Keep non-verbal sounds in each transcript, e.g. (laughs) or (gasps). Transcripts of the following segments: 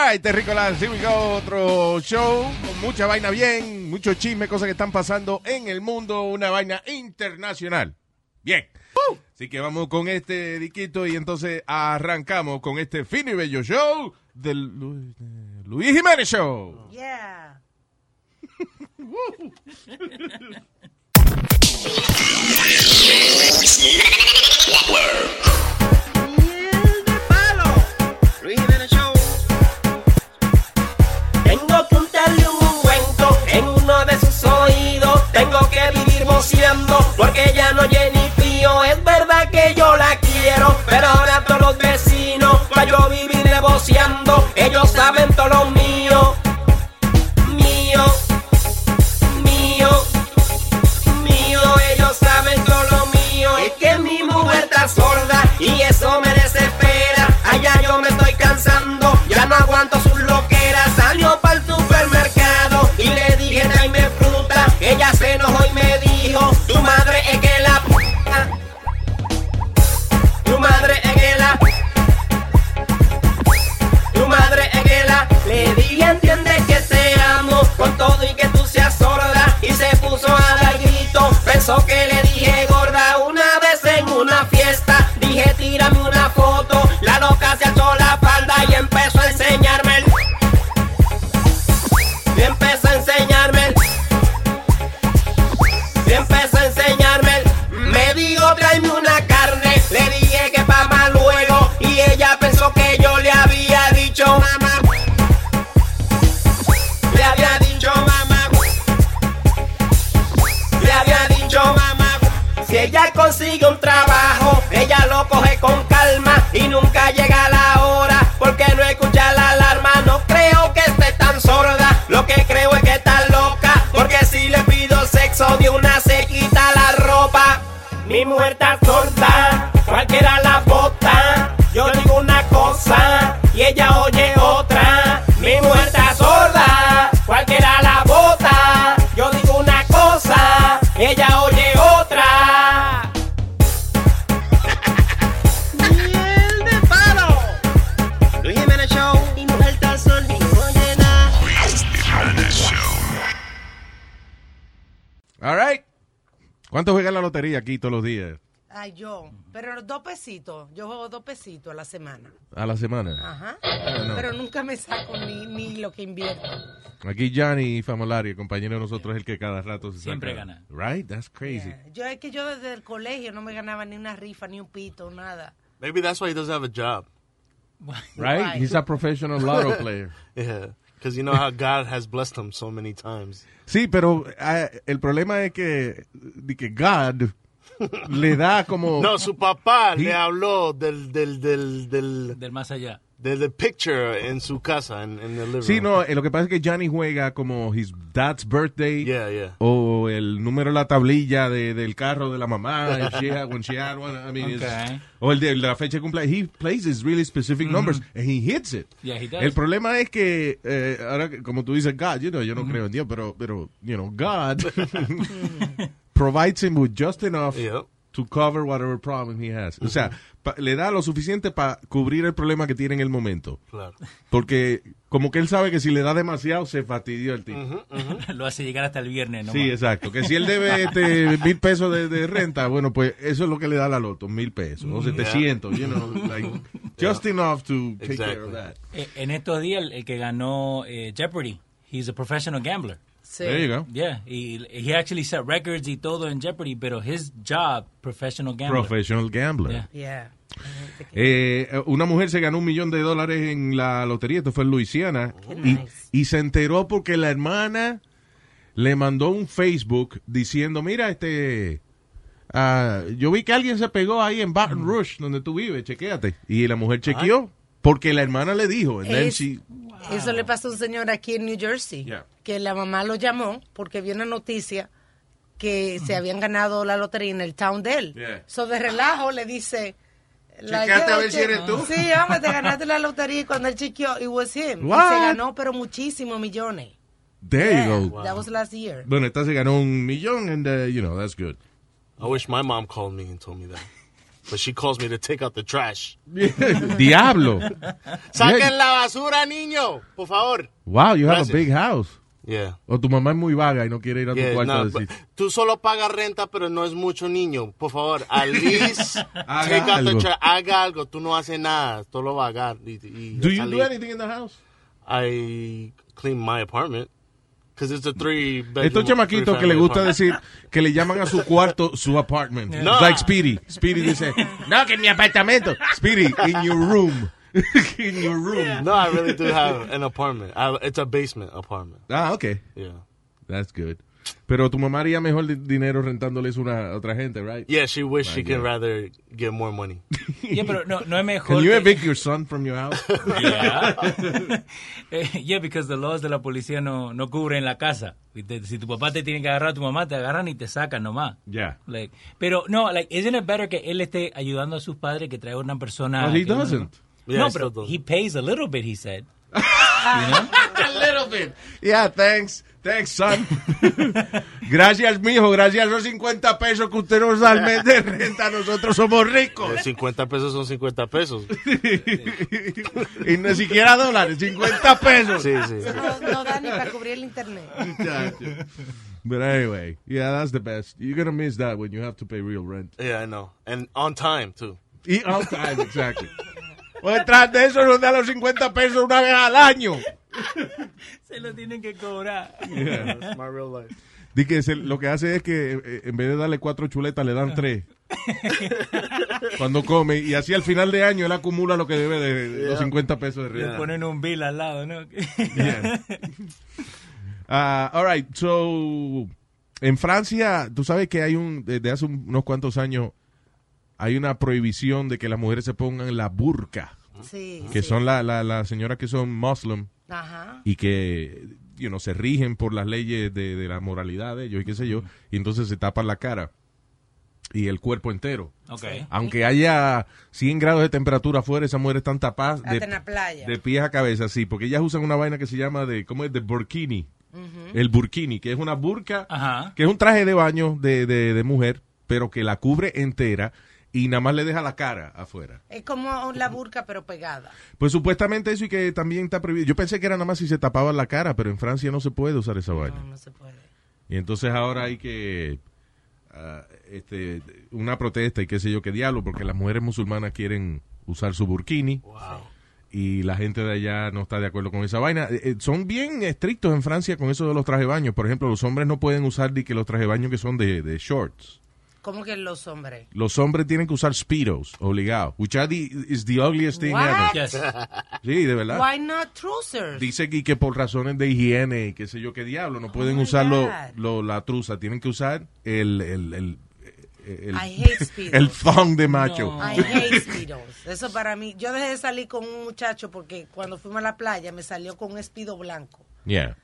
Ay, Terricolas, here we go, otro show con mucha vaina bien, mucho chisme, cosas que están pasando en el mundo, una vaina internacional. Bien. Así que vamos con este diquito y entonces arrancamos con este fino y bello show del Lu- de Luis Jiménez Show. Yeah. (laughs) (laughs) Tengo que untarle un ungüento en uno de sus oídos. Tengo que vivir boceando porque ya no ni frío. Es verdad que yo la quiero, pero ahora todos los vecinos, para yo vivir boceando, ellos saben so aquí todos los días? Ay, yo. Pero dos pesitos. Yo juego dos pesitos a la semana. A la semana. Ajá. Ah, no. Pero nunca me saco ni, ni lo que invierto. Aquí Johnny Famolari, compañero de nosotros, es el que cada rato se Siempre saca. gana. Right? That's crazy. Yo es que yo desde el colegio no me ganaba ni una rifa, ni un pito, nada. Maybe that's why he doesn't have a job. Right? Right. He's a professional lotto (laughs) player. Yeah, because you know how God has blessed him so many times. Sí, pero ah, el problema es que, de que God le da como... No, su papá He- le habló del del del del Del más allá. del, del picture en su casa en, en el living Sí, room. no, eh, lo que pasa es que Johnny juega como his dad's birthday Yeah, yeah. o el número de la tablilla de, del carro de la mamá (laughs) she had- when she had one, I mean, Okay. o el de la fecha de cumpleaños. He plays his really specific numbers and he hits it. Yeah, he does. El problema es que, eh, ahora como tú dices, God, you know, yo no creo en Dios, pero, pero, you know, God (laughs) (laughs) provides him with just enough Yep. to cover whatever problem he has. O sea, pa- le da lo suficiente para cubrir el problema que tiene en el momento. Claro. Porque como que él sabe que si le da demasiado se fastidió el tipo. (laughs) Lo hace llegar hasta el viernes, ¿no? Sí, exacto. Que si él debe este, (laughs) mil pesos de, de renta, bueno, pues eso es lo que le da la loto, mil pesos, o Yeah. 700, you know, like, (laughs) just enough to take care of Exactly. that. Eh, En estos días, el, el que ganó eh, Jeopardy, he's a professional gambler. Sí. There you go. Yeah, he, he actually set records y todo en Jeopardy, pero his job, professional gambler. Professional gambler. Yeah. Yeah. Eh, una mujer se ganó un millón de dólares en la lotería, esto fue en Luisiana, Qué y, nice. y se enteró porque la hermana le mandó un Facebook diciendo, mira, este, ah, yo vi que alguien se pegó ahí en Baton Rouge, donde tú vives, chequéate. Y la mujer chequeó porque la hermana le dijo. and then Es- she- Eso le pasó a un señor aquí en New Jersey, Yeah. que la mamá lo llamó porque vio una noticia que se habían ganado la lotería en el town de él. Yeah. So de relajo le dice... la- Chequeate a ver si eres tú. Sí, hombre, te ganaste la lotería y cuando él chequeó, it was him. Y se ganó, pero muchísimos millones. There Yeah, you go. That was last year. Bueno, esta se ganó un millón, and uh, you know, that's good. I wish my mom called me and told me that. But she calls me to take out the trash. (laughs) Diablo. ¡Saquen la basura, niño! Por favor. Wow, you have Gracias. a big house. Yeah. O tu mamá es muy vaga y no quiere ir a tu Yeah, cuarto no, a decir. tú solo pagas renta, pero no es mucho niño. Por favor, at (laughs) least Haga algo. Haga algo. Tú no haces nada. Tú lo vas a hacer. Y, y Do you salir. do anything in the house? I clean my apartment. Because it's a three. Estos chamaquitos que le gusta apartment. decir que le llaman a su cuarto su apartment. No. It's like Speedy. Speedy dice, (laughs) no, que en mi apartamento. Speedy, in your room. (laughs) in your room. No, I really do have an apartment. I, it's a basement apartment. Ah, okay. Yeah. That's good. Pero tu mamá haría mejor di- dinero rentándoles una a otra gente, right? Yeah, she wish she could rather get more money. (laughs) Yeah, pero no, no es mejor. Can you que- evict your son from your house? (laughs) Yeah. (laughs) Yeah, because the laws de la policía no, no cubren la casa. Si tu papá te tiene que agarrar a tu mamá, te agarran y te sacan nomás. Yeah. Like, pero no, like, isn't it better que él esté ayudando a sus padres que traiga una persona? Well, he doesn't. Yeah, no, he pero he pays a little bit, he said. a little bit. Yeah, thanks. Thanks, (laughs) son. gracias, mijo. Gracias a los 50 pesos que usted nos da al mes de renta. Nosotros somos ricos. Eh, 50 pesos son 50 pesos. (laughs) y no siquiera dólares, 50 pesos. Sí, sí. No, no da ni para cubrir el internet. But anyway, yeah, that's the best. You're gonna miss that when you have to pay real rent. Yeah, I know. And on time, too. Y on time, exactly. Pues tras de eso nos da los 50 pesos una vez al año. (laughs) Se lo tienen que cobrar. Yeah. That's my real life. Di que se- lo que hace es que eh, en vez de darle cuatro chuletas le dan tres. (laughs) Cuando come. Y así al final de año él acumula lo que debe de, de los Yeah. 50 pesos de Le renta. ponen un bill al lado, ¿no? (laughs) Yeah. Ah, all right, so en Francia, tú sabes que hay un desde hace un- unos cuantos años hay una prohibición de que las mujeres se pongan la burka, Sí. que sí. son las la, la señoras que son muslim Ajá. y que you know, se rigen por las leyes de, de la moralidad de ellos y qué sé yo, y entonces se tapan la cara y el cuerpo entero. Ok. Aunque haya 100 grados de temperatura afuera, esas mujeres están tapadas Hasta en la playa. de pies a cabeza, sí, porque ellas usan una vaina que se llama de, ¿cómo es? De burkini. El burkini, que es una burka, Ajá. que es un traje de baño de, de, de mujer, pero que la cubre entera y nada más le deja la cara afuera. Es como la burka, pero pegada. Pues supuestamente eso y que también está prohibido. Yo pensé que era nada más si se tapaba la cara, pero en Francia no se puede usar esa vaina. No, no se puede. Y entonces ahora hay que ah, este una protesta y qué sé yo qué diablo, porque las mujeres musulmanas quieren usar su burkini y la gente de allá no está de acuerdo con esa vaina. Eh, eh, son bien estrictos en Francia con eso de los traje baños. Por ejemplo, los hombres no pueden usar ni que los traje baños que son de, de shorts. Como que los hombres. Los hombres tienen que usar speedos, obligado. Which are the, is the ugliest thing What? ever. Yes. Sí, de verdad. Why not trousers? Dice aquí que por razones de higiene y qué sé yo qué diablo, no pueden my usar lo- God. lo- la truza, tienen que usar el, el, el, el, I hate (laughs) speedos. el thong de macho. No. I hate speedos. Eso para mí. Yo dejé de salir con un muchacho porque cuando fuimos a la playa me salió con un espido blanco. Yeah.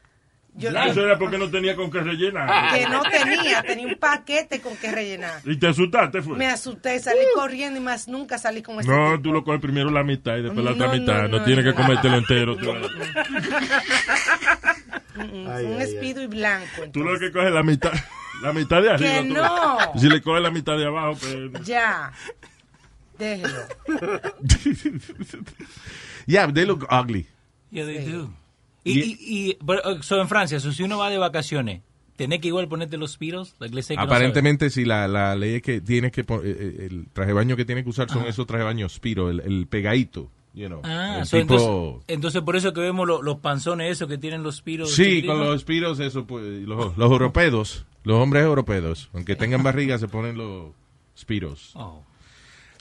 Yo Eso era porque no tenía con qué rellenar. que no tenía, tenía un paquete con que rellenar. Y te asustaste, fue. Me asusté, salí corriendo y más nunca salí con ese No, tipo. tú lo coges primero la mitad y después la No, otra no, mitad. No, no, tienes no. que comértelo entero. Tú, Mm, Ay, un espido y blanco. tú lo entonces. que coges la mitad, la mitad de arriba. Que tú- no. Si le coges la mitad de abajo, pues... Ya. Déjelo. Yeah, they look ugly. Yeah, they Sí. do. Y, y, y but, uh, so en Francia, so si uno va de vacaciones, ¿tenés que igual ponerte los? Like, let's say que no Aparentemente, sí, la, la ley es que tienes que eh, eh, el traje de baño que tiene que usar son esos traje de baño Spiro, el, el pegadito. you know, Ah, so, tipo- entonces, entonces por eso que vemos lo- los panzones esos que tienen los piros. Sí, con los espiros, eso, pues, los, los europeos, los hombres europeos, aunque tengan barriga, se ponen los espiros. Oh.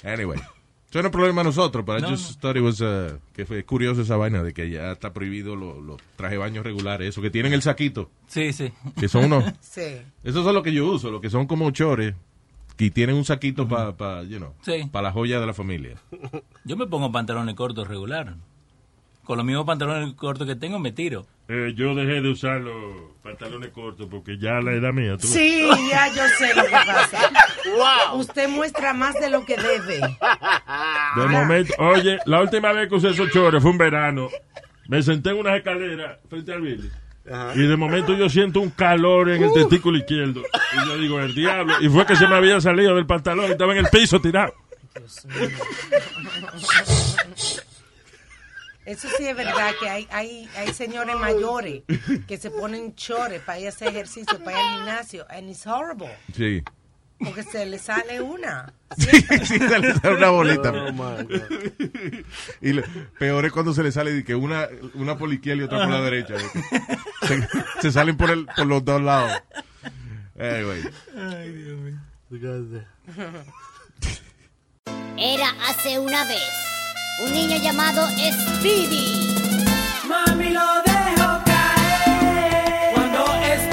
Anyway, eso no es problema de nosotros, pero No, I just thought it was, uh, que fue curioso esa vaina de que ya está prohibido los los traje baños regulares, eso que tienen el saquito, Sí, sí. que son unos, (laughs) Sí. esos son los que yo uso, los que son como chores, que tienen un saquito para, pa, you know, Sí. para la joya de la familia. Yo me pongo pantalones cortos regular. Con los mismos pantalones cortos que tengo me tiro. Eh, yo dejé de usar los pantalones cortos porque ya la edad mía. tú- Sí, ya yo sé lo que pasa. (laughs) Usted muestra más de lo que debe. De momento, oye, la última vez que usé esos chores fue un verano. Me senté en unas escaleras frente al Billy. Y de momento yo siento un calor en el testículo izquierdo. Y yo digo, el diablo. Y fue que se me había salido del pantalón y estaba en el piso tirado. Eso sí es verdad que hay, hay, hay señores mayores que se ponen chores para ir a hacer ejercicio, para ir al gimnasio. And it's horrible. Sí. Porque se le sale una. Sí, (laughs) sí, se le sale una bolita. Oh, my God. Y le- peor es cuando se le sale de que una, una por la izquierda y otra por la derecha. de Se, se salen por, el, por los dos lados. Anyway. The guy's there. Era hace una vez un niño llamado Speedy. Mami lo dejó caer cuando Speedy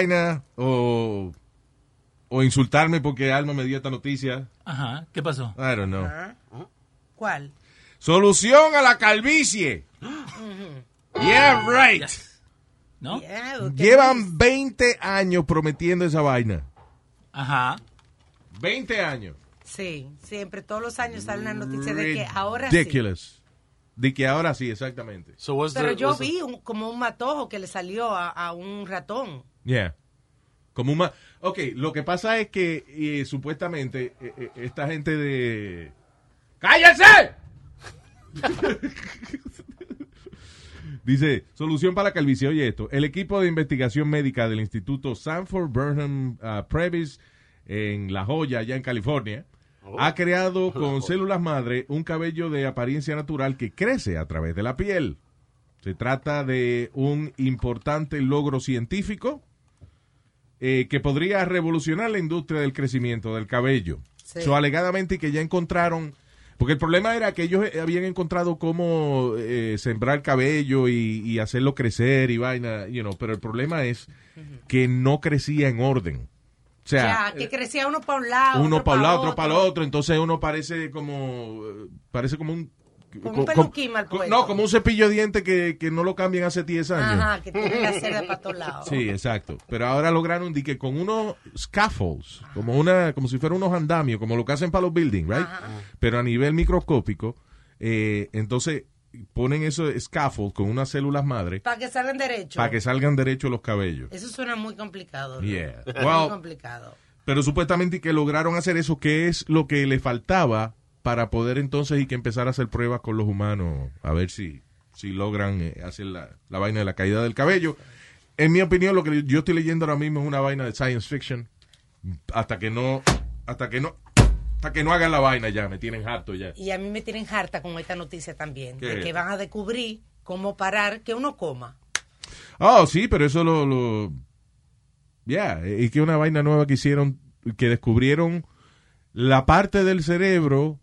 Vaina o, o insultarme porque Alma me dio esta noticia. Ajá, ¿qué pasó? I don't know. ¿Cuál? Solución a la calvicie. (gasps) Yeah, right. ¿No? Yeah, Llevan 20 años prometiendo esa vaina. Ajá. 20 años. Sí, siempre, todos los años sale una noticia de que ahora sí. Ridiculous. De que ahora sí, exactamente. So Pero the, yo vi un- como un matojo que le salió a, a un ratón. Yeah. Como un Ok, lo que pasa es que eh, supuestamente eh, eh, esta gente de... ¡Cállense! Dice, solución para calvicie. Oye esto, el equipo de investigación médica del Instituto Sanford Burnham uh, Previs en La Joya, allá en California, ha creado (laughs) con células madre un cabello de apariencia natural que crece a través de la piel. Se trata de un importante logro científico eh, que podría revolucionar la industria del crecimiento del cabello. Sí. So, alegadamente que ya encontraron, porque el problema era que ellos eh, habían encontrado cómo eh, sembrar cabello y, y hacerlo crecer y vaina, you know, pero el problema es que no crecía en orden. O sea, ya, que crecía uno para un lado. uno para un lado, otro otro. para el otro, entonces uno parece como, eh, parece como un... Como un peluquín puesto. No, como un cepillo de dientes que, que no lo cambian hace 10 años. Ajá, que tiene la cerda para todos lados. Sí, exacto. Pero ahora lograron que con unos scaffolds, como una, como si fueran unos andamios, como lo que hacen para los buildings, right? Pero a nivel microscópico, eh, entonces ponen esos scaffolds con unas células madre Para que salgan derechos. para que salgan derechos los cabellos. Eso suena muy complicado. ¿no? Yeah. Muy complicado. pero supuestamente que lograron hacer eso, que es lo que le faltaba para poder entonces y que empezar a hacer pruebas con los humanos, a ver si, si logran eh, hacer la, la vaina de la caída del cabello. En mi opinión, lo que yo estoy leyendo ahora mismo es una vaina de science fiction. Hasta que no, hasta que no, hasta que no hagan la vaina ya, me tienen harto ya. Y a mí me tienen harta con esta noticia también. ¿Qué? De que van a descubrir cómo parar que uno coma. Oh, sí, pero eso lo, lo ya, y que una vaina nueva que hicieron, que descubrieron la parte del cerebro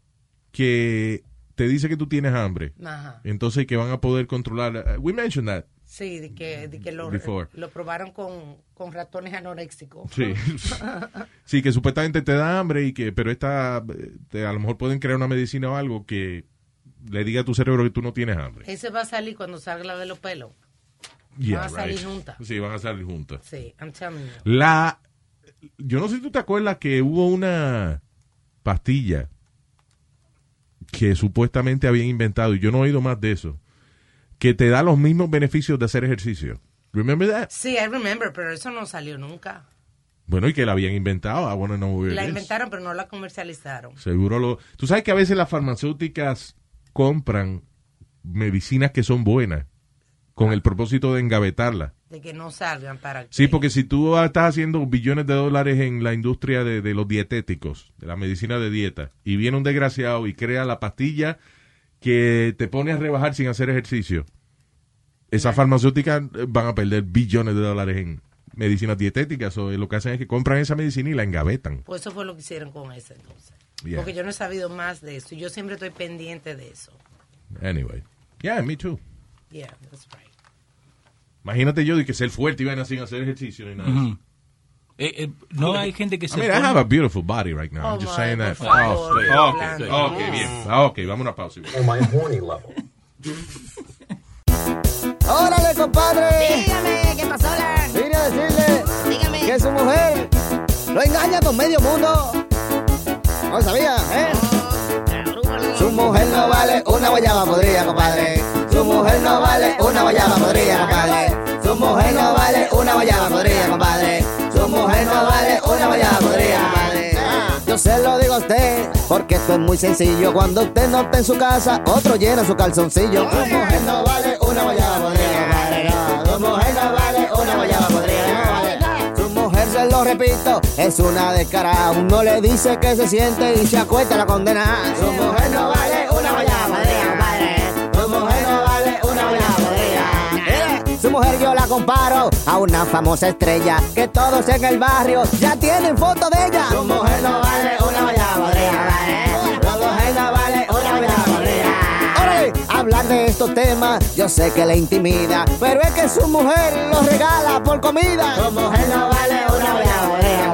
que te dice que tú tienes hambre. Ajá. Entonces que van a poder controlar. uh, We mentioned that. Sí, de que, de que lo, lo probaron con, con ratones anoréxicos. Sí. (laughs) sí, que supuestamente te da hambre y que, pero esta, te- a lo mejor pueden crear una medicina o algo que le diga a tu cerebro que tú no tienes hambre. Ese va a salir cuando salga la de los pelos. Yeah, van a salir juntas. Sí, van a salir juntas. Sí, I'm telling you. La, yo no sé si tú te acuerdas que hubo una pastilla que supuestamente habían inventado, y yo no he oído más de eso, que te da los mismos beneficios de hacer ejercicio. Remember that? Sí, I remember, pero eso no salió nunca. Bueno, y que la habían inventado. I wanna know where La it is. inventaron, pero no la comercializaron. Seguro lo... Tú sabes que a veces las farmacéuticas compran medicinas que son buenas con el propósito de engavetarlas. De que no salgan para que... Sí, porque si tú estás haciendo billones de dólares en la industria de, de los dietéticos, de la medicina de dieta, y viene un desgraciado y crea la pastilla que te pone a rebajar sin hacer ejercicio, esas farmacéuticas eh, van a perder billones de dólares en medicinas dietéticas. O lo que hacen es que compran esa medicina y la engavetan. Pues eso fue lo que hicieron con ese entonces. Yeah. Porque yo no he sabido más de eso. Yo siempre estoy pendiente de eso. Anyway. Yeah, me too. Yeah, that's right. Imagínate yo de que ser fuerte y van sin hacer ejercicio ni nada. Ujú. Eh, eh, no hay gente que I se mean, I have a beautiful body right now. Oh, I'm just saying that. Oh, Dios ok, blanco. ok, bien. Ah, Ok, vamos a una pausa. On my horny level. (laughs) Órale, compadre. Dígame, ¿qué pasó, la? Vine a decirle Dígame. que su mujer lo engaña con medio mundo. No sabía, ¿eh? Su mujer no vale una guayaba podrida, compadre. Su mujer no vale una guayaba podrida, compadre. Su mujer no vale una guayaba podrida, compadre. Su mujer no vale una guayaba podrida, compadre. Yo se lo digo a usted, porque esto es muy sencillo. Cuando usted no está en su casa, otro llena su calzoncillo. Su mujer no vale una guayaba podrida, compadre. Su mujer no vale una guayaba vale. Su mujer, se lo repito, es una descarada. Uno le dice que se siente y se acuesta la condena. Su mujer no vale una guayaba Su mujer yo la comparo a una famosa estrella que todos en el barrio ya tienen foto de ella. Su mujer no vale una guayaba hablar de estos temas yo sé que le intimida, pero es que su mujer los regala por comida. Su mujer no vale una guayaba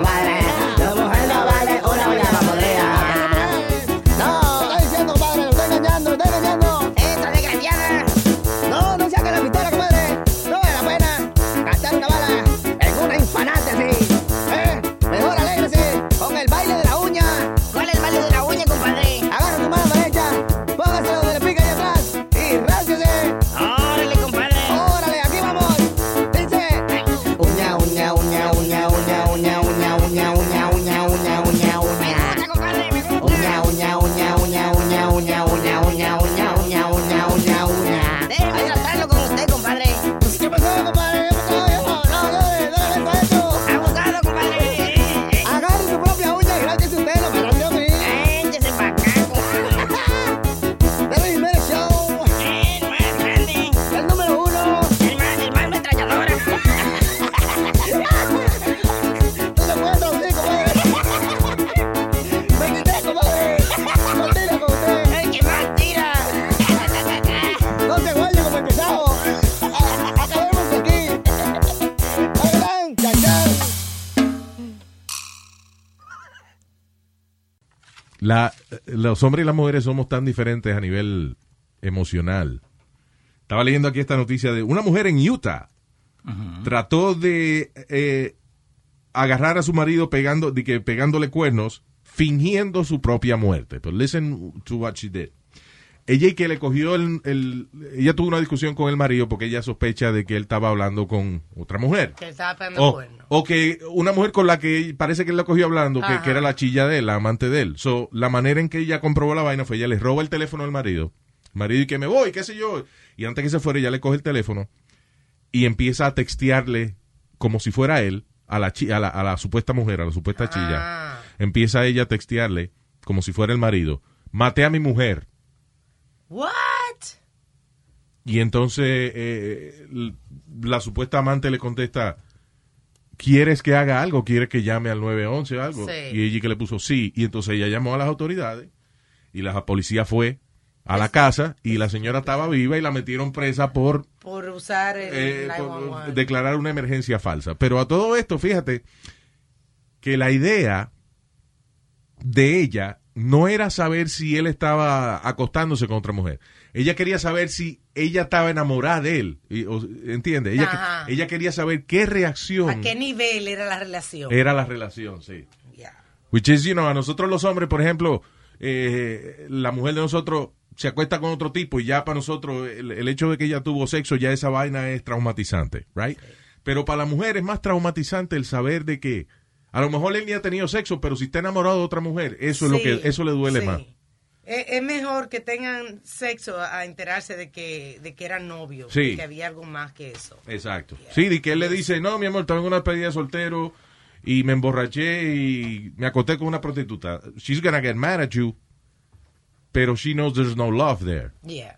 los hombres y las mujeres somos tan diferentes a nivel emocional. Estaba leyendo aquí esta noticia de una mujer en Utah trató de eh, agarrar a su marido pegando, de que, pegándole cuernos, fingiendo su propia muerte. Pero listen to what she did. Ella y que le cogió el, el- ella tuvo una discusión con el marido porque ella sospecha de que él estaba hablando con otra mujer. Que estaba pegando O, o que una mujer con la que parece que él la cogió hablando, que, era la chilla de él, la amante de él. So, la manera en que ella comprobó la vaina fue ella le roba el teléfono al marido. El marido y que me voy, qué sé yo. Y antes que se fuera, ella le coge el teléfono y empieza a textearle como si fuera él a la, chi- a la, a la supuesta mujer, a la supuesta Ah. chilla. Empieza ella a textearle como si fuera el marido. Maté a mi mujer. What? Y entonces eh, l- la supuesta amante le contesta, ¿quieres que haga algo? ¿Quieres que llame al 911 o algo? Sí. Y ella que le puso sí. Y entonces ella llamó a las autoridades y la policía fue a la casa y la señora estaba viva y la metieron presa por, Por usar el eh, por 911. declarar una emergencia falsa. Pero a todo esto, fíjate que la idea de ella no era saber si él estaba acostándose con otra mujer. Ella quería saber si ella estaba enamorada de él. Y, o- ¿Entiende? Ella, Ajá. ella quería saber qué reacción ¿A qué nivel era la relación? era la relación, sí. Which is, you know, a nosotros los hombres, por ejemplo, eh, la mujer de nosotros se acuesta con otro tipo y ya para nosotros el, el hecho de que ella tuvo sexo, ya esa vaina es traumatizante, right? Pero para la mujer es más traumatizante el saber de que a lo mejor él ni ha tenido sexo, pero si está enamorado de otra mujer, eso es lo que eso le duele sí. más. Es, es mejor que tengan sexo a enterarse de que, de que eran novios. Sí. Que había algo más que eso. Exacto. Sí, de que él le dice, no, mi amor, estaba en una despedida de soltero y me emborraché y me acosté con una prostituta. She's gonna get mad at you, pero she knows there's no love there. Yeah.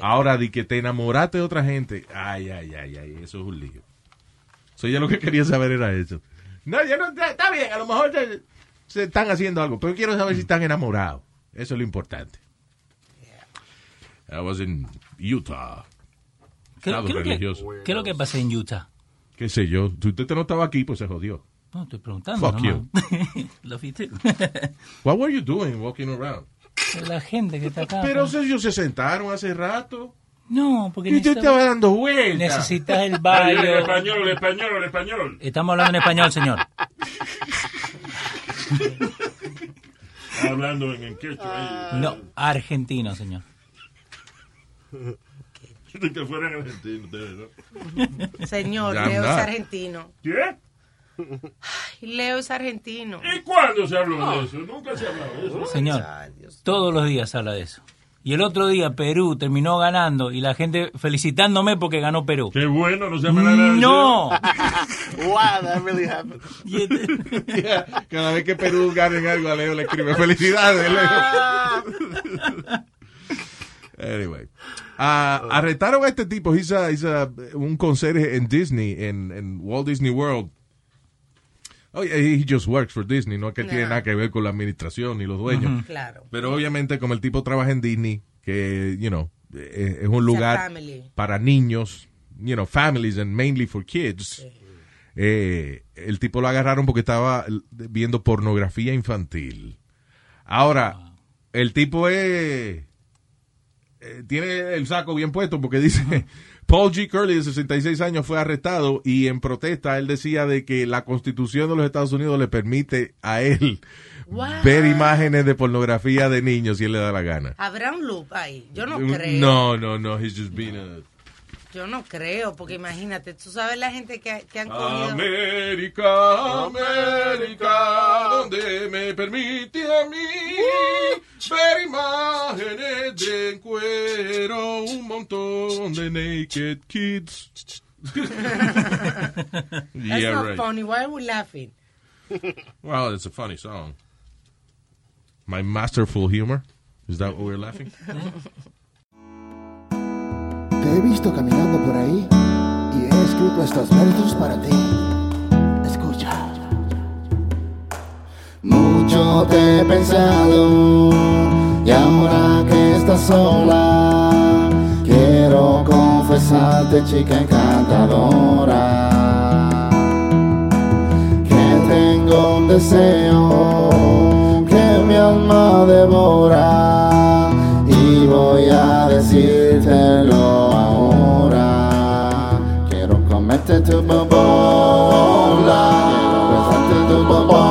Ahora, de que te enamoraste de otra gente, ay, ay, ay, ay, eso es un lío. So, ya lo que quería saber era eso. No, ya no, está, bien, a lo mejor se, se están haciendo algo, pero quiero saber si están enamorados. Eso es lo importante. I was in Utah. ¿Qué, Estado qué es lo que, religioso. qué es lo que pasa en Utah? Qué sé yo, si usted no estaba aquí, pues se jodió. No, estoy preguntando. Fuck nomás. Love you too. (laughs) (laughs) What were you doing walking around? La gente que está acá. Pero ellos se sentaron hace rato. No, porque Y necesitamos- estaba dando vueltas. Necesitas el (laughs) baño. español, español, español. Estamos hablando en español, señor. (laughs) Hablando en, en quechua. ahí. No, argentino, señor. (laughs) De que fueran argentinos ustedes, ¿no? Señor, Leo es argentino. ¿Qué? Ay, Leo es argentino. ¿Y cuándo se habló de eso? Nunca se habló de eso. Señor, todos los días habla de eso. Y el otro día Perú terminó ganando y la gente felicitándome porque ganó Perú. Qué bueno, no se llama nada. No. (laughs) wow, that really happened. Yeah, (laughs) Cada vez que Perú gana en algo, a Leo le escribe felicidades, Leo. (laughs) anyway. Ah, arrestaron a este tipo, he's a- he's a- un conserje en Disney, en, en Walt Disney World. Oh, he just works for Disney, no es que tiene nada que ver con la administración ni los dueños. Claro. Pero obviamente como el tipo trabaja en Disney, que, you know, eh, es un lugar para niños, you know, families and mainly for kids. Eh, el tipo lo agarraron porque estaba viendo pornografía infantil. Ahora, el tipo es eh, tiene el saco bien puesto porque dice Paul G. Curley de 66 años fue arrestado y en protesta él decía de que la constitución de los Estados Unidos le permite a él Wow. ver imágenes de pornografía de niños si él le da la gana. Habrá un loop ahí. Yo no creo. No, no, no, he's just being a... Yo no creo, porque imagínate, tú sabes la gente que, que han cogido. América, América, donde me permite a mí ver imágenes de cuero, un montón de naked kids. (laughs) That's yeah, not right. funny. Why are we laughing? Well, it's a funny song. My masterful humor. Is that what we're laughing? (laughs) He visto caminando por ahí y he escrito estos versos para ti. Escucha. Mucho te he pensado y ahora que estás sola, quiero confesarte, chica encantadora, que tengo un deseo que mi alma a devorar y voy a decírtelo. Quiero comerte tu bobola, quiero besarte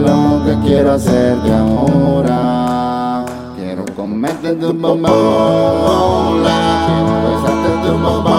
lo que quiero hacerte ahora. Quiero comerte tu bobola, quiero besarte tu bobola.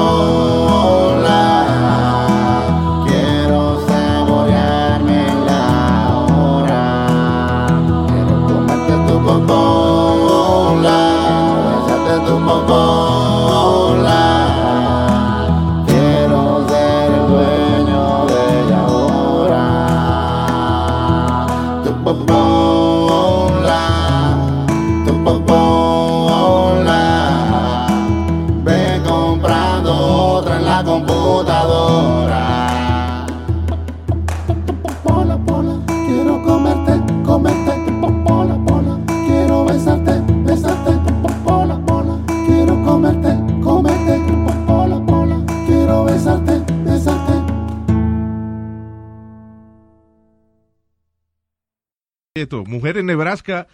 Esto, mujer en Nebraska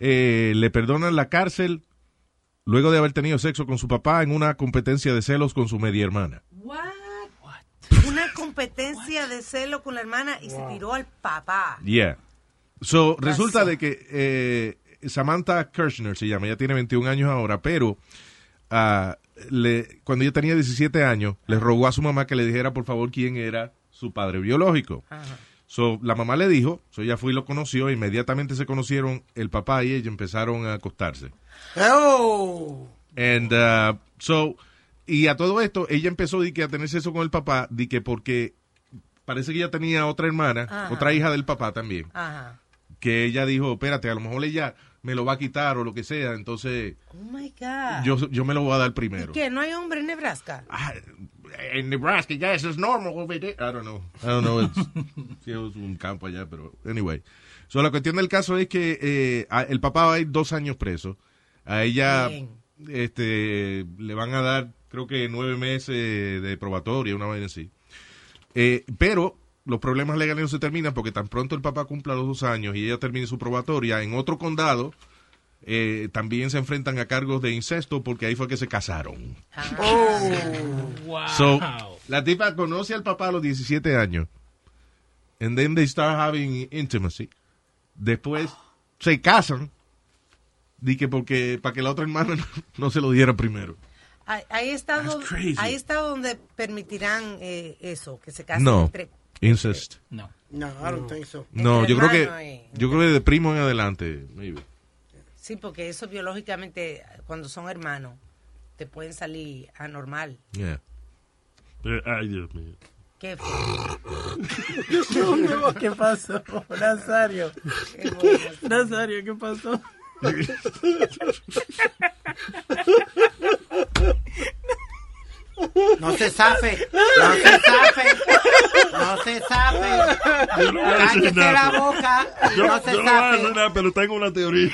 eh, le perdonan la cárcel luego de haber tenido sexo con su papá en una competencia de celos con su media hermana. What? Una competencia de celo con la hermana y se tiró al papá. Yeah. So, resulta de que eh, Samantha Kirchner se llama, ella tiene 21 años ahora, pero ah, le, cuando ella tenía 17 años, le rogó a su mamá que le dijera por favor quién era su padre biológico. So, la mamá le dijo, so ella fue y lo conoció, inmediatamente se conocieron el papá y ella empezaron a acostarse. Oh. And uh, so, y a todo esto, ella empezó di que, a tener sexo con el papá, di que porque parece que ella tenía otra hermana, Ajá. otra hija del papá también, Ajá. que ella dijo, espérate, a lo mejor ella me lo va a quitar o lo que sea, entonces Oh my God. yo, yo me lo voy a dar ¿Y primero. qué? ¿No hay hombre en Nebraska? En Nebraska ya eso es normal over there. I don't know. I don't know. Sí, es un campo allá, pero anyway. So, la cuestión del caso es que eh, a- el papá va a ir dos años preso. A ella Bien. este, le van a dar, creo que nueve meses de probatoria, una vez así. Eh, pero los problemas legales no se terminan porque tan pronto el papá cumpla los dos años y ella termine su probatoria, en otro condado eh, también se enfrentan a cargos de incesto porque ahí fue que se casaron. Wow. So, la tipa conoce al papá a los 17 años. And then they start having intimacy. Después se casan. Di que porque para que la otra hermana no, no se lo diera primero. Ahí, está donde, ahí está donde permitirán eh, eso, que se casen No, entre... incest. No. No, I don't think so. No, yo creo que yo creo que de primo en adelante, maybe. Sí, porque eso biológicamente, cuando son hermanos, te pueden salir anormal. Yeah. Eh, Ay, Dios mío. ¿Qué (laughs) ¿Qué pasó, Nazario? Nazario, ¿qué pasó? (laughs) No se zafe, no se zafe, no se zafe. Yo no voy a decir nada, la boca, Yo, no se yo no voy a decir nada, pero tengo una teoría.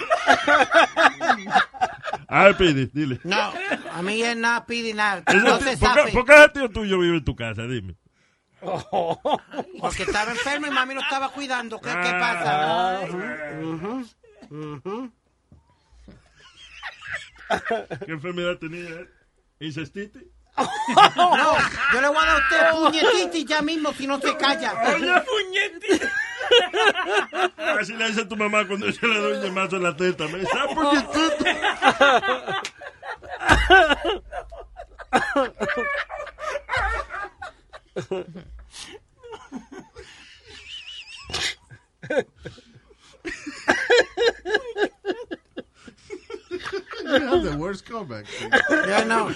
Ay, Pidi, dile. No, a mí es nada pide nada. No se ¿por, qué, zafe. por qué ese tío tuyo vive en tu casa? Dime. Porque estaba enfermo y mami lo estaba cuidando. ¿Qué, qué Ah, pasa? Ujú. ¿Qué enfermedad tenía él? No, yo le voy a dar a usted puñetiti ya mismo si no se calla. Oye, puñetito. Así le dice a tu mamá cuando yo le doy un llamazo en la teta. Me dice, ah, (laughs) puñetito. That's the worst comeback. Yeah, I know.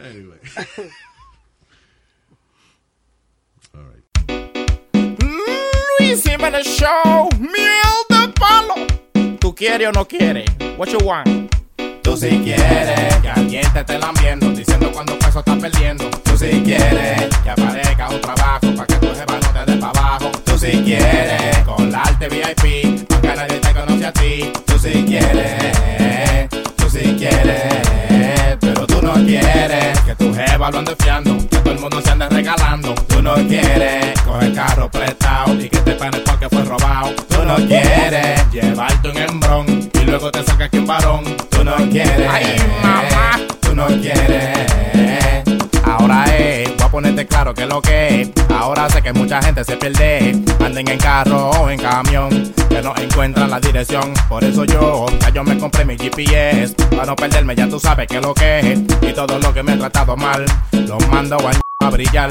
Anyway. Luis Jiménez Show, miel de palo. ¿Tú quieres o no quieres? What you want? Tú si quieres que alguien te esté lambiendo, diciendo cuando peso estás perdiendo. Tú si quieres que aparezca un trabajo para que tu jefa no te dé para abajo. Tú si quieres colarte VIP, para que nadie te conoce a ti. Si quieres, tú si quieres, pero tú no quieres que tu jefa lo ande fiando, que todo el mundo se ande regalando. Tú no quieres coger carro prestado y que te paguen porque fue robado. Tú no quieres llevarte un hembrón y luego te sacas que un varón. Tú no quieres, Ay, mamá. tú no quieres. Ahora es, ponerte claro que lo que es. Ahora sé que mucha gente se pierde. Anden en carro o en camión, que no encuentran la dirección. Por eso yo, ya yo me compré mi GPS. Para no perderme, ya tú sabes que lo que es. Y todo lo que me he tratado mal, lo mando (laughs) a brillar.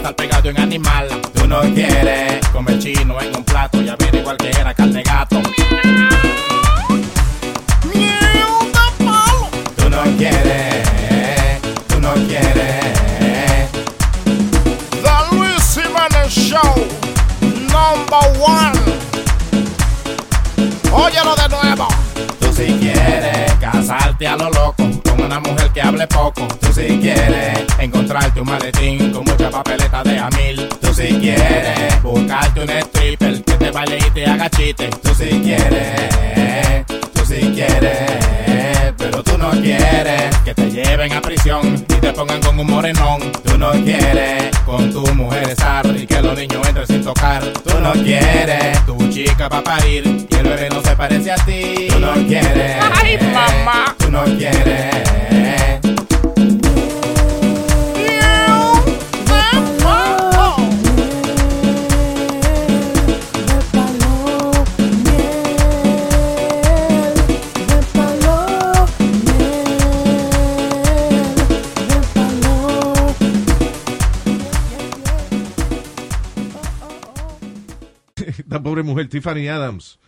estar pegado en animal. Tú no quieres comer chino en un plato y averiguar encontrarte un maletín con mucha papeleta de a mil. Tú si quieres buscarte un stripper que te baile y te haga chiste. Tú si quieres, tú si quieres, pero tú no quieres que te lleven a prisión y te pongan con un morenón. Tú no quieres con tu mujer estar y que los niños entren sin tocar. Tú no quieres tu chica va a parir y el bebé no se parece a ti. Tú no quieres. Ay, mamá. Tú no quieres. Pobre mujer, Tiffany Adams,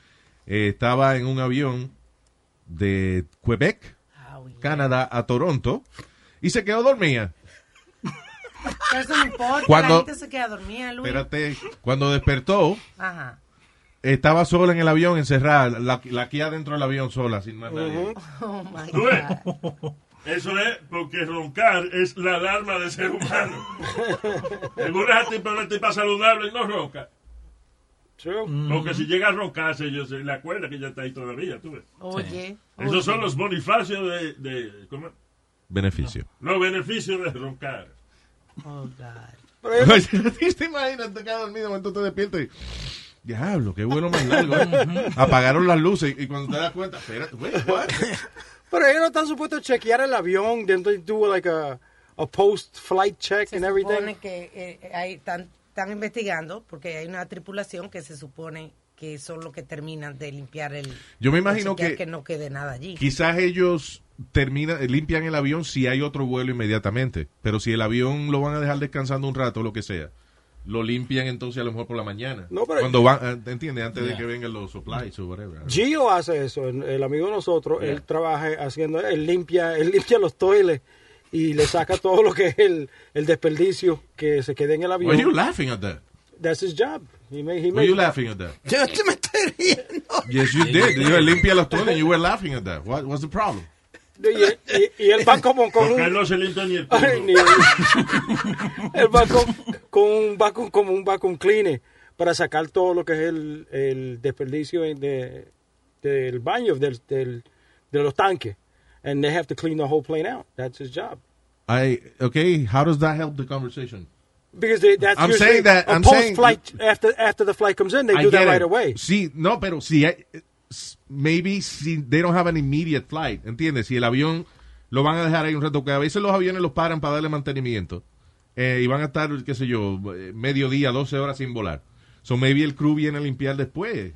eh, estaba en un avión de Quebec, Canadá, a Toronto, y se quedó dormida. Pero eso no importa, Cuando- la gente se queda dormida, Luis. Espérate, cuando despertó, Ajá. estaba sola en el avión, encerrada, la, la aquí adentro del avión sola, sin más nadie. Oh. Eso es porque roncar es la alarma del ser humano. (laughs) Es tipo una tipa saludable y no ronca. Porque si llega a roncarse, yo se le acuerda que ya está ahí todavía, tú ves. Oye. Esos son los bonifacios de... de ¿cómo? Beneficio. Los beneficios de roncar. Oh, God. (laughs) ¿Te imaginas? Te quedas dormido, momento te despiertas y... Diablo, qué bueno más largo. ¿eh? Apagaron las luces y cuando te das cuenta, espérate, what? Pero ellos no están supuestos a chequear el avión, they do like a, a post-flight check Se and supone everything. que eh, hay, están, están investigando porque hay una tripulación que se supone que son los que terminan de limpiar el. Yo me imagino que- que no quede nada allí. Quizás ellos terminan, limpian el avión si hay otro vuelo inmediatamente. Pero si el avión lo van a dejar descansando un rato, lo que sea, lo limpian entonces a lo mejor por la mañana. No, pero- Cuando van, eh, ¿entiendes? Antes de que vengan los supplies o whatever. Gio hace eso, el, el amigo de nosotros, Yeah. él trabaja haciendo, él limpia, él limpia los toiles y le saca todo lo que es el, el desperdicio que se quede en el avión. Why are you laughing at that? That's his job. He may, he Why may- are you laughing at that? Yo te me estoy riendo. Yes, you did. You limpia los toiles and you were laughing at that. What, what's the problem? Y, y- y él va como con Porque un... no se limpia ni el ni- él va con, con un vacuum, como un vacuum cleaner para sacar todo lo que es el, el desperdicio de, del baño, del, del, de los tanques. And they have to clean the whole plane out. That's his job. I, okay, how does that help the conversation? Because they, that's I'm saying that- a I'm saying- post-flight, after, after the flight comes in, they I do that right it. away. Sí, no, pero si maybe si they don't have an immediate flight, ¿entiendes? Si el avión lo van a dejar ahí un rato, porque a veces los aviones los paran para darle mantenimiento eh, y van a estar, qué sé yo, eh, mediodía, 12 horas sin volar. So maybe el crew viene a limpiar después.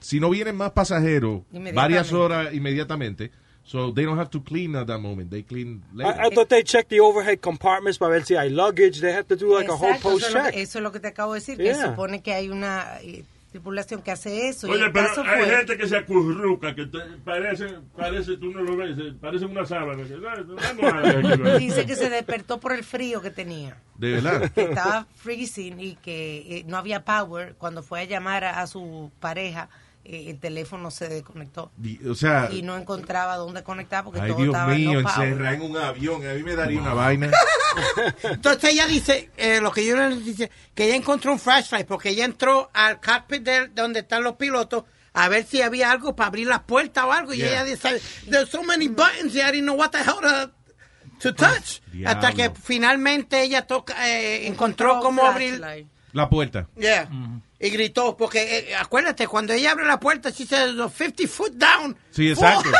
Si- no vienen más pasajeros varias horas inmediatamente, so they don't have to clean at that moment. They clean later. I, I thought they checked the overhead compartments para ver si hay luggage. They have to do like a whole Exacto, post eso, es lo check. que, eso es lo que te acabo de decir, que Yeah. supone que hay una eh, tripulación que hace eso. y Oye, el pero caso hay fue- gente que se acurruca, que te- parece, parece, tú no lo ves, eh, parece una sábana. que, "Ah, no, no, no". (laughs) Dice que se despertó por el frío que tenía. De verdad. Que estaba freezing y que eh, no había power. Cuando fue a llamar a, a su pareja, el teléfono se desconectó. Di- O sea, y no encontraba dónde conectar porque ay todo Dios estaba mío, encerrar en un avión, a mí me daría una vaina. (laughs) Entonces ella dice, eh, lo que yo le dice, que ella encontró un flashlight porque ella entró al cockpit de, de donde están los pilotos a ver si había algo para abrir las puertas o algo. Y Yeah. ella dice, there's so many buttons, I didn't know what the hell to, to touch. Diablo. Hasta que finalmente ella toca, eh, encontró cómo abrir. La puerta. Yeah. Y gritó, porque eh, acuérdate, cuando ella abre la puerta, she says, 50 foot down. Sí, exacto.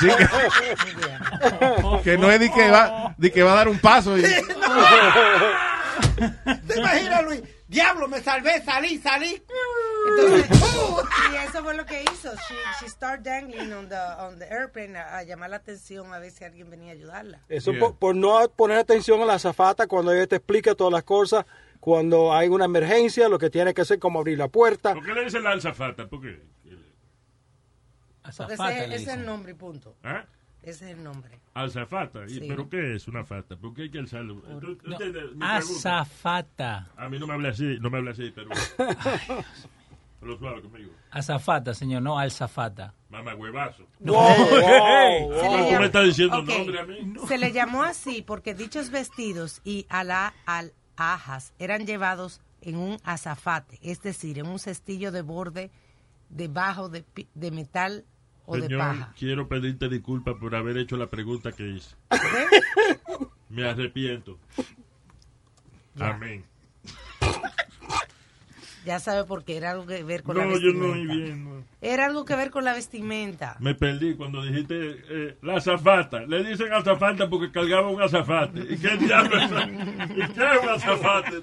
Sí, que, (laughs) que no es de que va, de que va a dar un paso. Y, (laughs) ¿Te imaginas, Luis? Diablo, me salvé, salí, salí. Entonces, (laughs) y eso fue lo que hizo. She, she started dangling on the, on the airplane a, a llamar la atención a ver si alguien venía a ayudarla. Eso Yeah. por, por no poner atención a la azafata cuando ella te explica todas las cosas. Cuando hay una emergencia, lo que tiene que hacer como abrir la puerta. ¿Por qué le dicen la alzafata? ¿Por qué? Porque ese, ese es el nombre punto. ¿Ah? Ese es el nombre. Alzafata. ¿Y- Sí. ¿Pero qué es una fata? ¿Por qué hay que alzarlo? ¿Tú- tú No, pregunta? azafata. A mí no me habla así, no me habla así, (laughs) pero... Suave conmigo. Azafata, señor, no alzafata. Mamá huevazo. No. Wow, wow, (laughs) Hey, wow. ¿Cómo tú me estás diciendo Ok. nombre a mí? Se le llamó así porque dichos vestidos y ala, al ajas eran llevados en un azafate, es decir, en un cestillo de borde debajo de, de metal o de paja. quiero pedirte disculpas por haber hecho la pregunta que hice. Me arrepiento. Amén. Ya sabe por qué era algo que ver con la No, yo vestimenta. no oí bien. no. Era algo que ver con la vestimenta. Me perdí cuando dijiste eh, la azafata. Le dicen azafata porque cargaba un azafate. ¿Y qué diablo es? ¿Y qué es un azafate?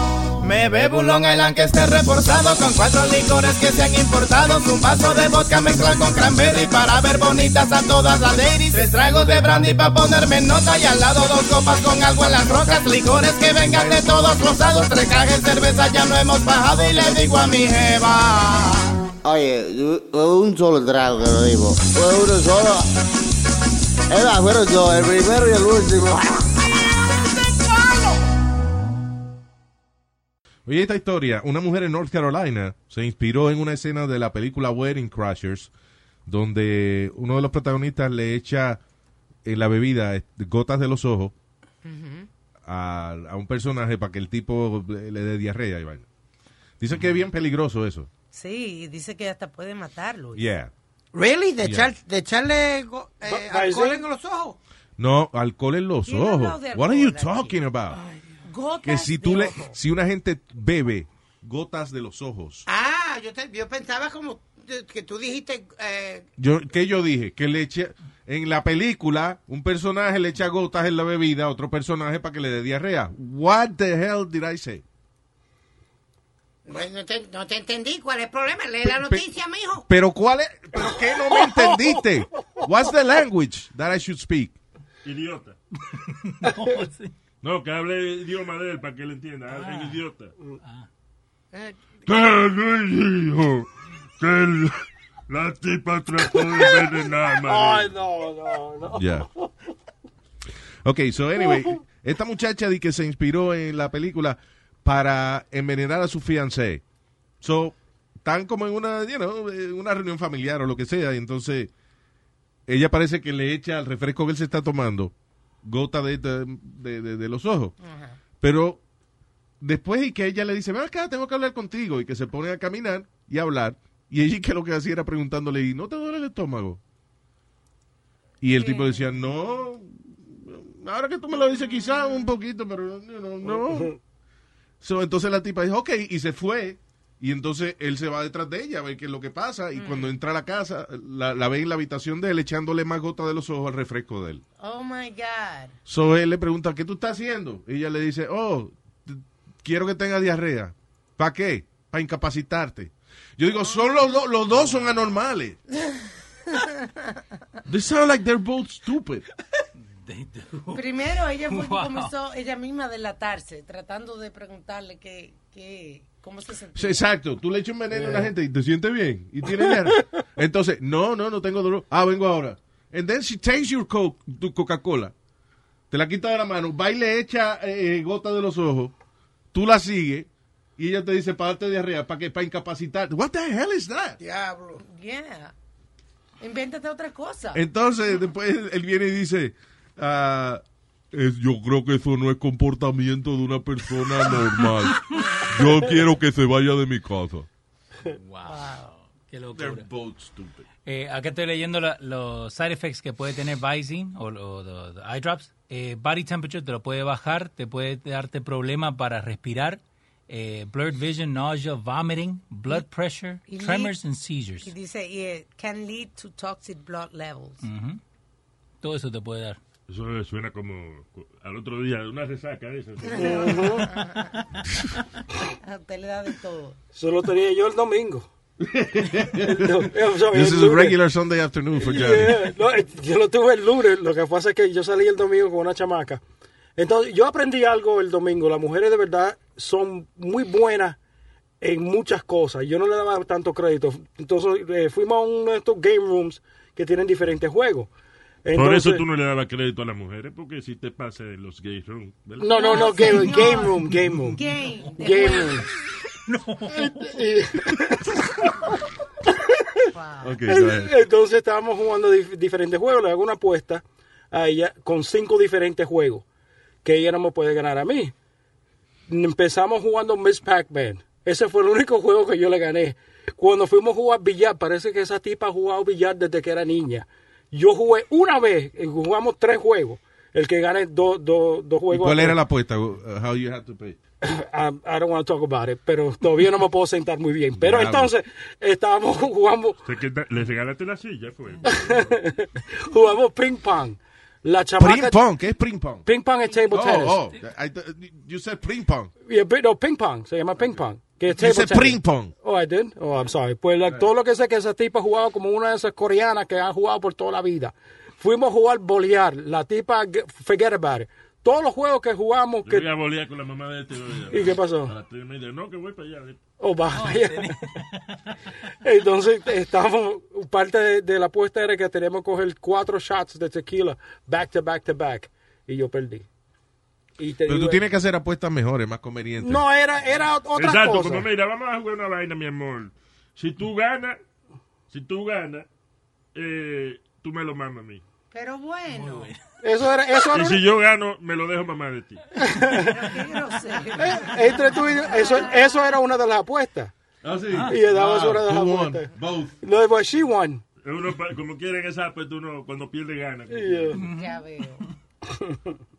Me bebo un Long Island que esté reforzado con cuatro licores que se han importado. Un vaso de vodka mezclado con cranberry para ver bonitas a todas las ladies. Tres tragos de brandy para ponerme en nota y al lado dos copas con agua en las rocas. Licores que vengan de todos los lados. Tres cajas de cerveza ya no hemos bajado y le digo a mi jeva. Oye, yo- un solo trago que lo digo. Fue uno solo. Era, fueron dos, el primero y el último. Oye, esta historia, una mujer en North Carolina se inspiró en una escena de la película Wedding Crashers, donde uno de los protagonistas le echa en la bebida eh, gotas de los ojos a, a un personaje para que el tipo le, le dé diarrea y vaina. Dicen que es bien peligroso eso. Sí, dice que hasta puede matarlo. Yeah. ¿Really? ¿De, Yeah. echar- de echarle go- eh, alcohol en los ojos? No, alcohol en los ¿Quién ha ojos. What are you aquí? talking about? Gotas que si de tú le, ojo. si una gente bebe gotas de los ojos. Ah, yo, te- yo pensaba como que tú dijiste... Eh, Yo, ¿Qué yo dije? Que le eche, en la película, un personaje le echa gotas en la bebida a otro personaje para que le dé diarrea. What the hell did I say? bueno, no te, no te entendí. ¿Cuál es el problema? Lee la noticia, mijo. Pero ¿cuál es? ¿Pero qué no me (laughs) entendiste? What's the language that I should speak? Idiota. (laughs) (laughs) No, que hable idioma de él para que él entienda. Hable idiota. Eh, Que Luis dijo que el- la tipa trató de envenenarme. Ay, no, no, no. Yeah. Ok, so anyway, esta muchacha di que se inspiró en la película para envenenar a su fiancé. So, están como en una, you know, eh, una reunión familiar o lo que sea, y entonces ella parece que le echa al refresco que él se está tomando gota de, de, de- de- de los ojos. Pero después y que ella le dice, ven acá, tengo que hablar contigo, y que se pone a caminar y a hablar, y ella que lo que hacía era preguntándole, ¿y no te duele el estómago? Y el tipo decía, no, ahora que tú me lo dices quizá un poquito, pero know, no. (laughs) So, entonces la tipa dijo, ok, y se fue. Y entonces él se va detrás de ella a ver qué es lo que pasa. Y cuando entra a la casa, la, la ve en la habitación de él echándole más gotas de los ojos al refresco de él. Oh my God. So él le pregunta, ¿qué tú estás haciendo? Y ella le dice, oh, quiero que tenga diarrea. ¿Para qué? Para incapacitarte. Yo digo, son los, dos los dos son anormales. (laughs) They sound like they're both stupid. Primero ella fue que comenzó ella misma a delatarse, tratando de preguntarle qué, qué, cómo se sentía. exacto, tú le echas un veneno a la gente y te sientes bien y tiene diarrea. (laughs) Entonces, no, no, no tengo dolor. Ah, vengo ahora. And then she takes your coke, tu Coca-Cola, te la quita de la mano, va y le echa eh, gota de los ojos, tú la sigues y ella te dice, para darte diarrea, para que para incapacitarte. What the hell is that? Diablo. Yeah. Invéntate otra cosa. Entonces, después él viene y dice, ah, es- yo creo que eso no es comportamiento de una persona normal. Yo quiero que se vaya de mi casa. Wow. Qué They're locura. both stupid. Eh, acá estoy leyendo la- los side effects que puede tener Visine o, o the- the eye drops. Eh, body temperature te lo puede bajar, te puede darte problema para respirar, eh, blurred vision, nausea, vomiting, blood pressure, Y lead- tremors and seizures. Y dice, yeah, can lead to toxic blood levels. Ujú. Todo eso te puede dar. Eso suena como al otro día, una resaca de esas. (laughs) A usted le da de todo. Eso lo tenía yo el domingo. This is a regular Sunday afternoon for Johnny. Yeah, no, eh, yo lo tuve el lunes, lo que pasa es que yo salí el domingo con una chamaca. Entonces, yo aprendí algo el domingo. Las mujeres de verdad son muy buenas en muchas cosas. Yo no le daba tanto crédito. Entonces, eh, fuimos a uno de estos game rooms que tienen diferentes juegos. Por eso tú no le dabas crédito a las mujeres, porque si te pasa en los gay room. ¿verdad? No, no, no, game, señor. game room, game room. Game. Game room. (laughs) (laughs) Okay, go ahead. Entonces estábamos jugando dif- diferentes juegos. Le hago una apuesta a ella con cinco diferentes juegos que ella no me puede ganar a mí. Empezamos jugando Miss Pac-Man. Ese fue el único juego que yo le gané. Cuando fuimos a jugar billar, parece que esa tipa ha jugado billar desde que era niña. Yo jugué una vez, y jugamos tres juegos. El que gane dos dos dos ¿Y juegos. ¿Cuál era la apuesta? Uh, How you had to pay? I, I don't want to talk about it, pero todavía no me puedo sentar muy bien. Pero Diablo. entonces estábamos (laughs) jugando, le regalaste la silla, fue. (laughs) jugamos ping pong. La chamaca, Ping pong, ¿qué es ping pong? Ping pong es table tennis. Oh, oh, I you said ping pong. Yeah, no, ping pong, se llama ping pong. Que tennis. ping pong. Oh, I did? Oh, I'm sorry. Pues la- todo lo que sé que esa tipa ha jugado como una de esas coreanas que ha jugado por toda la vida. Fuimos a jugar bolear. La tipa, ge- forget about it. Todos los juegos que jugamos... Yo Que, voy a bolear con la mamá de este. ¿Y qué pasó? A las tres y media. No, que voy para allá. Oh, vaya. (laughs) Entonces, estamos, parte de, de la apuesta era que tenemos que coger cuatro shots de tequila back to back to back. Y yo perdí. Y te Pero digo- tú tienes que hacer apuestas mejores, más convenientes. No, era, era otra Exacto, cosa. como mira, vamos a jugar una vaina, mi amor. Si tú ganas, si tú ganas, eh, tú me lo mamas a mí. Pero bueno. Eso era, eso Y era si yo gano, me lo dejo mamá de ti. (laughs) Eh, entre tú y yo, eso, eso era una de las apuestas. Ah, sí. Y esa es una de las who won? apuestas. Both. No, but she won. Uno, como quieren esa, pues uno cuando pierde gana. Yeah. Ya veo. (laughs)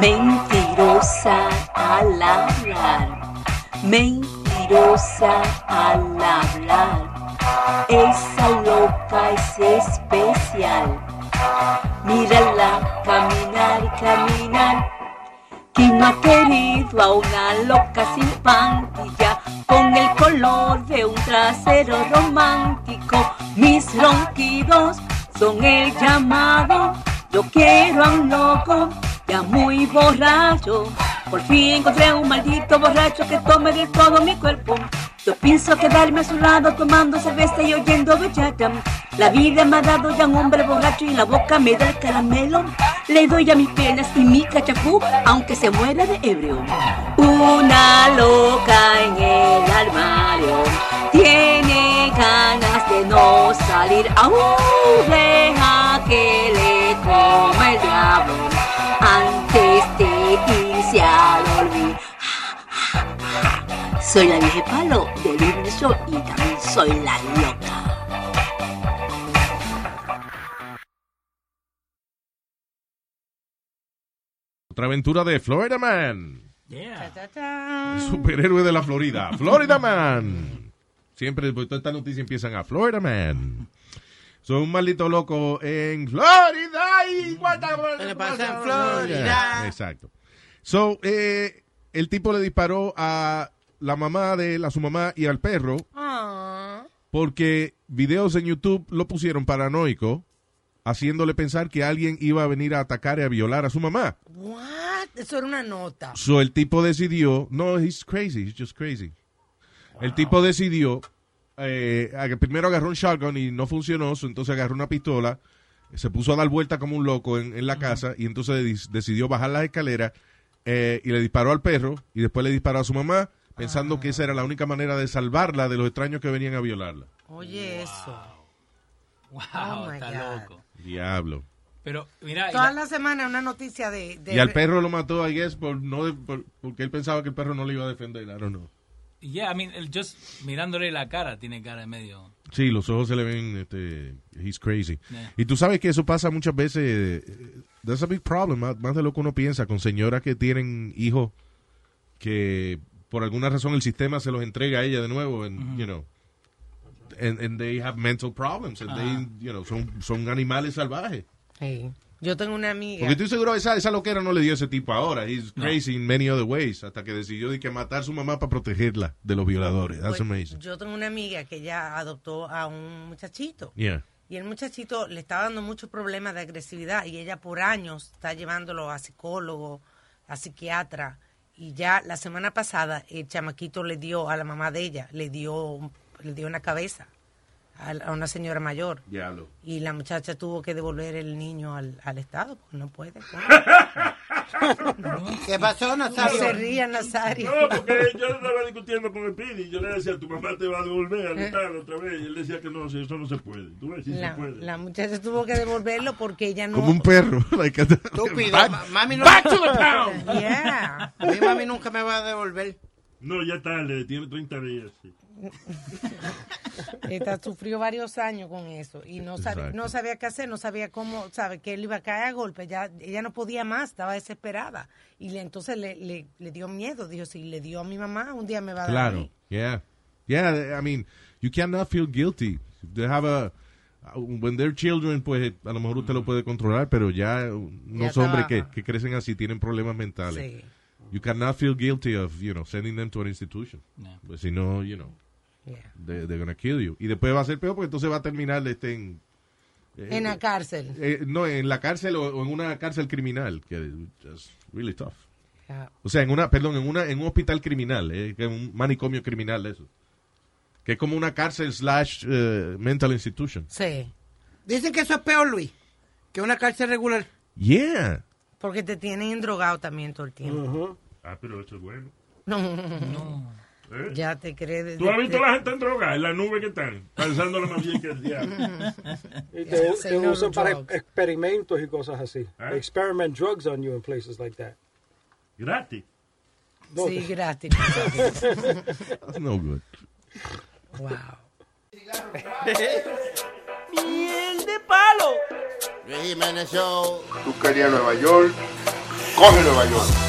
Mentirosa al hablar, mentirosa al hablar. Esa loca es especial. Mírala caminar, caminar. ¿Quién no ha querido a una loca sin pantilla con el color de un trasero romántico? Mis ronquidos son el llamado. Yo quiero a un loco ya muy borracho. Por fin encontré un maldito borracho que tome de todo mi cuerpo. Yo pienso quedarme a su lado tomando cerveza y oyendo bachata. La vida me ha dado ya un hombre borracho y en la boca me da el caramelo. Le doy a mis penas y mi cachacú, aunque se muera de ebrio. Una loca en el armario tiene ganas de no salir. Aún deja que Soy la vieja palo de Luis Show y también soy la loca. Otra aventura de Florida Man. Ta, ta, ta. Superhéroe de la Florida. Florida Man. Siempre pues, todas estas noticias empiezan a Florida Man. Soy un maldito loco en Florida y ¿Qué le pasa en Florida? Exacto. So, eh, el tipo le disparó a la mamá de él, a su mamá y al perro Ah. porque videos en YouTube lo pusieron paranoico, haciéndole pensar que alguien iba a venir a atacar y a violar a su mamá. What? Eso era una nota. So el tipo decidió, no, he's crazy, he's just crazy. El tipo decidió, eh, primero agarró un shotgun y no funcionó, so entonces agarró una pistola, se puso a dar vuelta como un loco en, en la casa y entonces decidió bajar las escaleras eh, y le disparó al perro y después le disparó a su mamá pensando que esa era la única manera de salvarla de los extraños que venían a violarla. Oye, eso. Wow, Oh, está God. loco. Diablo. Pero, mira, y Toda la- la semana una noticia de... de- Y al perro lo mató, I guess, por no de- por- porque él pensaba que el perro no le iba a defender. I don't know. yeah, I mean, el just mirándole la cara, tiene cara de medio. Sí, los ojos se le ven, este, he's crazy. Yeah. Y tú sabes que eso pasa muchas veces, eh, that's a big problem, más, más de lo que uno piensa, con señoras que tienen hijos que por alguna razón el sistema se los entrega a ella de nuevo, and, you know, and, and they have mental problems, and they, you know, son, son animales salvajes. Sí. Yo tengo una amiga. Porque estoy seguro esa, esa loquera no le dio ese tipo ahora. He's No. crazy in many other ways. Hasta que decidió de que matar a su mamá para protegerla de los violadores. That's Pues, amazing. Yo tengo una amiga que ya adoptó a un muchachito. Yeah. Y el muchachito le estaba dando muchos problemas de agresividad y ella por años está llevándolo a psicólogo, a psiquiatra. Y ya la semana pasada el chamaquito le dio a la mamá de ella, le dio, le dio una cabeza a, a una señora mayor. Diablo. Y la muchacha tuvo que devolver el niño al, al Estado porque no puede. (laughs) ¿Qué pasó, No Nazario? se ría, Nazario. No, porque yo estaba discutiendo con el Pidi. Yo le decía, tu mamá te va a devolver al Estado otra vez. Y él decía que no, si eso no se puede. Tú ves, si La, se puede. la muchacha tuvo que devolverlo porque ella no... Como un perro. (laughs) like (laughs) a- Estúpido. Mami no... back to the pound. Yeah. Mi mami nunca me va a devolver. No, ya tarde, tiene 30 días. sí. (laughs) Esta sufrió varios años con eso y no sabía, no sabía qué hacer, no sabía cómo, sabe que él iba a caer a golpe, ya ella no podía más, estaba desesperada y le, entonces le, le, le dio miedo, dijo si le dio a mi mamá un día me va a dar. Claro. mí". Yeah. Yeah, I mean, you cannot feel guilty. They have a when they're children, pues a lo mejor usted lo puede controlar, pero ya unos Ya hombres que, que crecen así tienen problemas mentales. Sí. You cannot feel guilty of, you know, sending them to an institution. Pues si no, you know, they, they're gonna kill you. Y después va a ser peor porque entonces va a terminar este en eh, En la cárcel. eh, no, en la cárcel o, o en una cárcel criminal, que es really tough. O sea, en una, perdón, en una, en un hospital criminal, eh, que es un manicomio criminal eso. Que es como una cárcel slash eh, mental institution. Sí, Dicen que eso es peor, Luis, que una cárcel regular. Yeah. porque te tienen drogado también todo el tiempo. Ah, pero eso es bueno. No. ¿Eh? Ya te crees. ¿Tú has visto la gente en droga? En la nube que están, pensando más bien que el diablo. (laughs) Y te, usan para drugs. experimentos y cosas así. ¿Eh? Experiment drugs on you in places like that. Gratis. No, Sí, gratis. That's (laughs) no good. wow. (laughs) Miel de palo. Luis Jiménez Show. Tú querías Nueva York, coge Nueva York.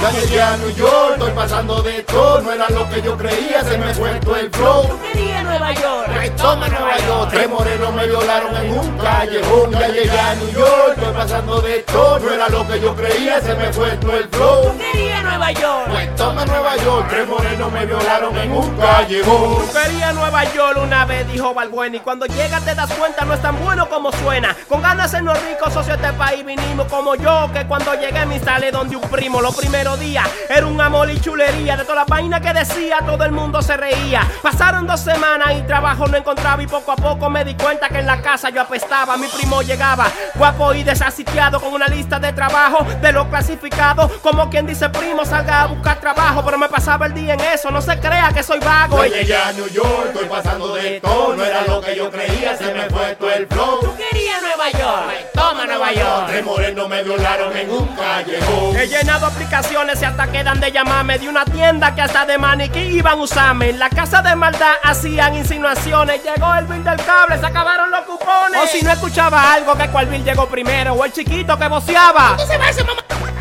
Ya llegué a New York, estoy pasando de todo. No era lo que yo creía, se me fue todo el flow. Quería Nueva York. Ay, toma Nueva York. Tres morenos me violaron en un callejón. Ya llegué a New York, estoy pasando de todo. No era lo que yo creía, se me fue todo el flow. Quería Nueva York. Pues toma Nueva York. Tres morenos me violaron en un callejón. Quería Nueva York una vez, dijo Balbuena. Y cuando llegas te das cuenta, no es tan bueno como suena. Con ganas de sernos ricos, socio, este país vinimos como yo. Que cuando llegué me instalé donde un primo, los primeros era un amor y chulería. De toda la vaina que decía, todo el mundo se reía. Pasaron dos semanas y trabajo no encontraba. Y poco a poco me di cuenta que en la casa yo apestaba. Mi primo llegaba, guapo y desasitiado, con una lista de trabajo de los clasificados. Como quien dice, primo, salga a buscar trabajo. Pero me pasaba el día en eso, no se crea que soy vago. Ya llegué a New York, estoy pasando de todo. No era lo que yo creía, se me fue todo el flow. Quería Nueva York. Toma Nueva York. Tres morenos me violaron en un callejón. He llenado aplicaciones y hasta quedan de llamarme de una tienda que hasta de maniquí iban a usarme. En la casa de maldad hacían insinuaciones. Llegó el bill del cable, se acabaron los cupones. O si no escuchaba algo, que cual bill llegó primero. O el chiquito que voceaba.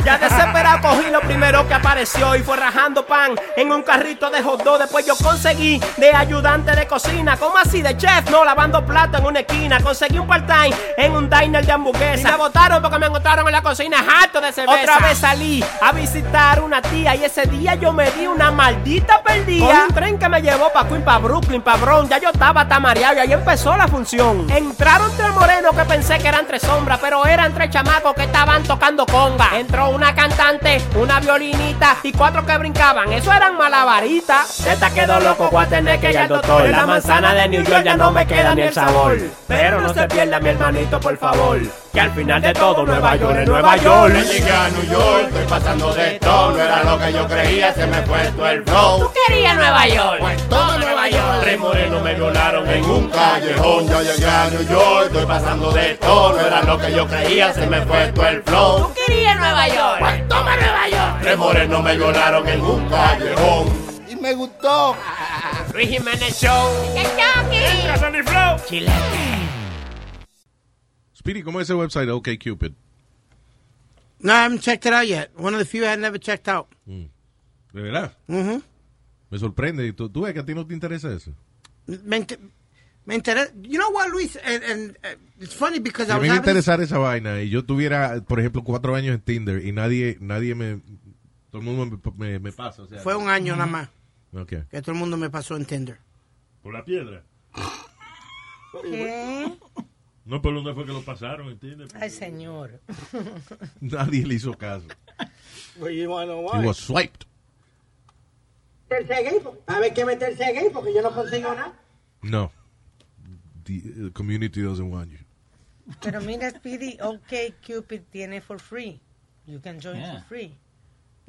Ya desesperado cogí lo primero que apareció y fue rajando pan en un carrito de hot dog. Después yo conseguí de ayudante de cocina, como así de chef, no lavando plato en una esquina. Conseguí un part-time en un diner de hamburguesa. Y me botaron porque me encontraron en la cocina harto de cerveza. Otra vez salí a visitar una tía y ese día yo me di una maldita perdida. Con un tren que me llevó pa' Queen, pa' Brooklyn, pa' Bronx. Ya yo estaba tamareado y ahí empezó la función. Entraron tres morenos que pensé que eran tres sombras, pero eran tres chamacos que estaban tocando conga. Entró una cantante, una violinita y cuatro que brincaban. Eso eran malabaritas. Esta quedó loco, voy a tener que ir al doctor. La manzana de New York ya no me queda ni el sabor. Pero no se pierda mi hermanito, por favor. Que al final de todo, Nueva York es Nueva York. Ya llegué a New York, estoy pasando de todo. No era lo que yo creía, se me fue todo el flow. Quería Nueva York. Pues toma Nueva York. Tres morenos me violaron en un callejón. Ya llegué a New York, estoy pasando de todo. No era lo que yo creía, se me fue todo el flow. Quería Nueva York. Pues toma Nueva York. Tres morenos me violaron en un callejón. Y me gustó. (laughs) Luis Jiménez Show. Entra Sony Flow. Chilete. Speedy, ¿cómo es ese website? OK Cupid. No, I haven't checked it out yet. One of the few I had never checked out. ¿De verdad? Mhm. Me sorprende. ¿Tú, tú ves que a ti no te interesa eso? Me, inter- me interesa. You know what, Luis? And, and, uh, it's funny because Si I a was mí me having- interesara esa vaina y yo tuviera, por ejemplo, cuatro años en Tinder y nadie nadie me... Todo el mundo me, me- me pasa. o sea. Fue un año nada más Ok. que todo el mundo me pasó en Tinder. Por la piedra. ¿Qué? No, pero ¿dónde fue que lo pasaron? ¿Entiendes? Ay, señor. (laughs) Nadie le hizo caso. Well, you wanna know He was swiped. Meterse gay, A ver qué meterse gay porque yo no consigo nada. No. The uh, community doesn't want you. Pero mira, Speedy, OK Cupid tiene for free. You can join for free.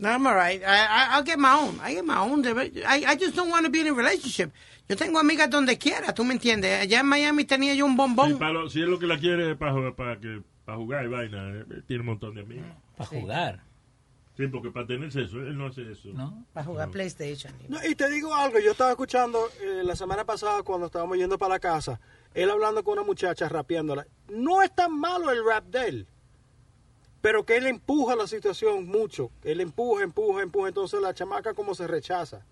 No, I'm all right. I, I, I'll get my own. I get my own. I, I just don't want to be in a relationship. Yo tengo amigas donde quiera, tú me entiendes. Allá en Miami tenía yo un Sí, bombón. para lo- si es lo que la quiere para, para, que, para jugar y vaina, eh, tiene un montón de amigos. Para jugar. Sí, porque para tener sexo, él no hace eso. ¿No? Para jugar PlayStation. No, y te digo algo, yo estaba escuchando eh, la semana pasada cuando estábamos yendo para la casa, él hablando con una muchacha, rapeándola. No es tan malo el rap de él, pero que él empuja la situación mucho. Él empuja, empuja, empuja, entonces la chamaca como se rechaza.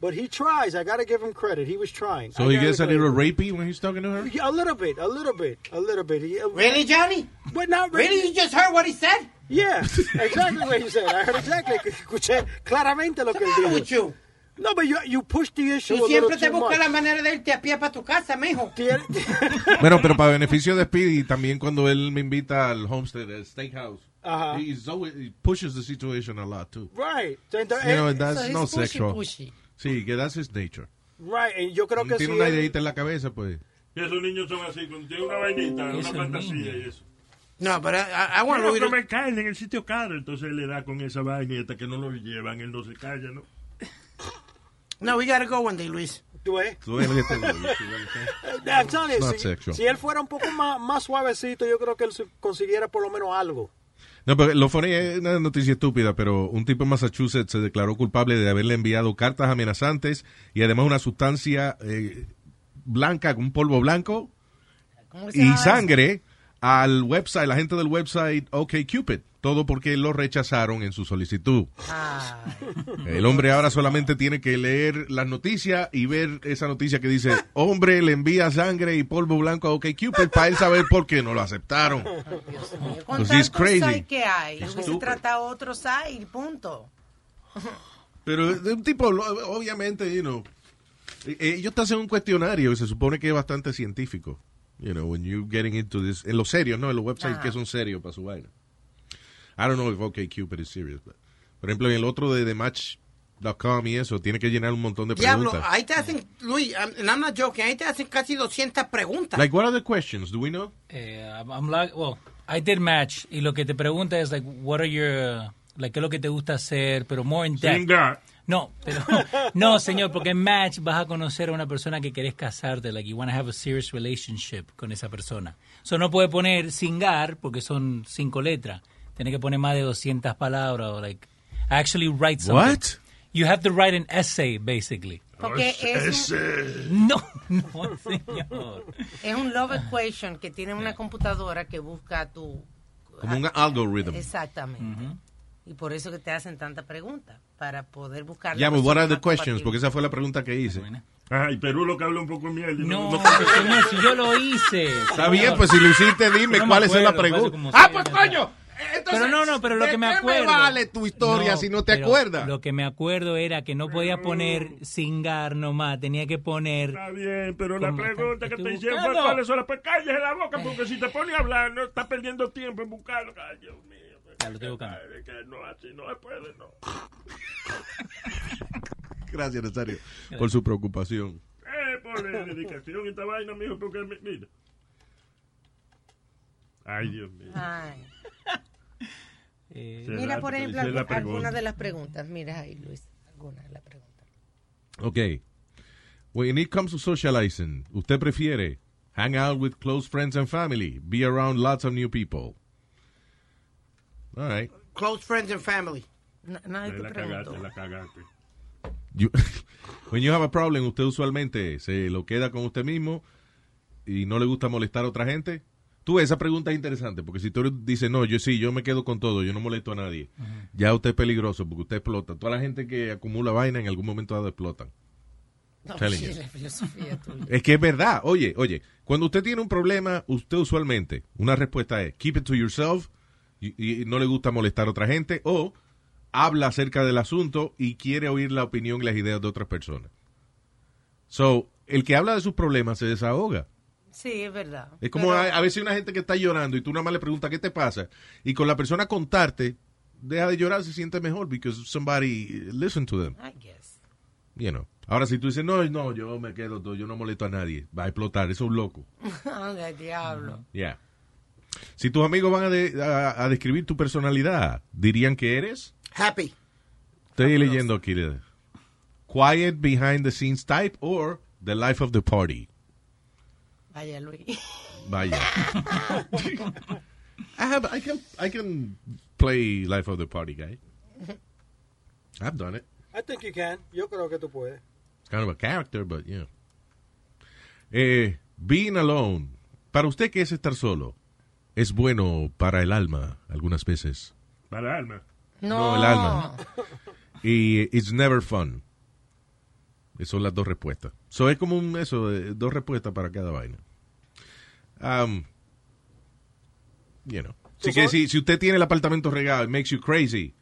But he tries, I gotta give him credit, he was trying. So I he gets a little rapey when he's talking to her? Yeah, A little bit, a little bit, a little bit. He- Really, Johnny? But not Really? You just heard what he said? Yeah, exactly what he said. I heard exactly. Escuché claramente lo que él dijo. with you? No, but you, you pushed the issue Tú siempre te buscas la manera de irte a pie para tu casa, mijo. (laughs) Bueno, pero para beneficio de Speedy, también cuando él me invita al Homestead, al Steakhouse, Ajá. he's always, he pushes the situation a lot, too. Right. So, entonces, You know, eh, that's so no pushy, sexual. pushy. Sí, que that's his nature. Right, y yo creo que Tiene una él- ideita en la cabeza, pues. Y esos niños son así, cuando tienen una vainita, una fantasía y eso. No, pero I, I want to- comer carne en el sitio caro, entonces él le da con esa vaina y hasta que no lo llevan, él no se calla, ¿no? No, we gotta go one day, Luis. Eh, (laughs) si, sexual. si él fuera un poco más, más suavecito, yo creo que él consiguiera por lo menos algo. No, pero lo funny es una noticia estúpida, pero un tipo en Massachusetts se declaró culpable de haberle enviado cartas amenazantes y además una sustancia eh, blanca, un polvo blanco ¿Cómo se y sangre al website, la gente del website OkCupid. Todo porque lo rechazaron en su solicitud. El hombre ahora solamente tiene que leer las noticias y ver esa noticia que dice, hombre le envía sangre y polvo blanco a OkCupid para él saber por qué no lo aceptaron. He's tantos crazy. sites que hay, hubiese tratado otro site, punto. Pero de un tipo, obviamente, you know, eh, ellos te hacen un cuestionario que se supone que es bastante científico. You know, when you getting into this, en los serios, ¿no? En los websites Ajá. que son serios para su vaina. I don't know if OkCupid is serious, but, por ejemplo, en el otro de, de Match.com y eso, tiene que llenar un montón de Diablo, preguntas. ahí te hacen, Luis, I'm, and I'm not joking, ahí te hacen casi 200 preguntas. Like, what are the questions? Do we know? Eh, I'm, I'm like, well, I did match y lo que te pregunta es like, what are your, like, qué es lo que te gusta hacer, pero more in depth. No, pero (laughs) no, señor, porque en match vas a conocer a una persona que querés casarte, like you want to have a serious relationship con esa persona. So no puede poner singar porque son cinco letras. Tiene que poner más de 200 palabras o like actually write something. What? You have to write an essay basically. Porque es No, (laughs) no, señor. Es un love equation que tiene una computadora que busca tu... Como un algorithm. Exactamente. Y por eso que te hacen tantas preguntas, para poder buscar... la Yeah, but what are the questions? Porque esa fue la pregunta que hice. Ay, Perú lo que habla un poco miel. No, no- señor, si yo lo hice. Está bien, pues si lo hiciste, dime No me cuál es la acuerdo, hace pregunta. Ah, pues coño. pero no, no, pero lo ¿de que me qué me acuerdo. vale tu historia si no te acuerdas? Lo que me acuerdo era que no podía poner singar nomás, tenía que poner. Está bien, pero la pregunta que te hicieron fue cuáles son las... Pues cállese la boca, porque si te pones a hablar, no estás perdiendo tiempo en buscarlo. Ay, Dios mío. Ya lo buscando. Ay, que no, así no se puede, no. (laughs) Gracias, Nazario, por su preocupación. Eh, por la dedicación y esta vaina, mijo, porque mi- mira. Ay, Dios mío. Ay. Eh, Mira, la- por ejemplo, algunas de las preguntas. Mira ahí, Luis. Algunas de las preguntas. Ok. When it comes to socializing, ¿usted prefiere hang out with close friends and family? Be around lots of new people. All right. Close friends and family. No, nadie te la preguntó. cagaste, la cagaste. You- (laughs) when you have a problem, usted usualmente se lo queda con usted mismo y no le gusta molestar a otra gente. Tú, esa pregunta es interesante, porque si tú dices, no, yo sí, yo me quedo con todo, yo no molesto a nadie, ya usted es peligroso, porque usted explota. Toda la gente que acumula vaina en algún momento dado explotan. No, Telling sí, you. la filosofía tuya. Es que es verdad. Oye, oye, cuando usted tiene un problema, usted usualmente, una respuesta es keep it to yourself y, y no le gusta molestar a otra gente o habla acerca del asunto y quiere oír la opinión y las ideas de otras personas. So, el que habla de sus problemas se desahoga. Sí, es verdad. Es como Pero- a, a veces una gente que está llorando y tú nada más le preguntas qué te pasa y con la persona contarte deja de llorar se siente mejor because somebody listen to them. I guess. You know. Ahora si tú dices no, no, yo me quedo, todo, yo no molesto a nadie, va a explotar, eso es un loco. (laughs) Anda, diablo. Yeah. Si tus amigos van a, de- a- a describir tu personalidad, dirían que eres. Happy. Estoy leyendo aquí. Quiet behind the scenes type or the life of the party. Vaya, Luis. Vaya. (laughs) I have I can I can play life of the party guy. I've done it. I think you can. Yo creo que tú puedes. It's kind of a character, but yeah. Eh, being alone. Para usted, ¿qué es estar solo? Es bueno para el alma, algunas veces. Para alma. No, el alma. Y it's never fun. Esas son las dos respuestas. So es como un, eso, eh, dos respuestas para cada vaina. Um, you know. Así que si, si usted tiene el apartamento regado, it makes you crazy.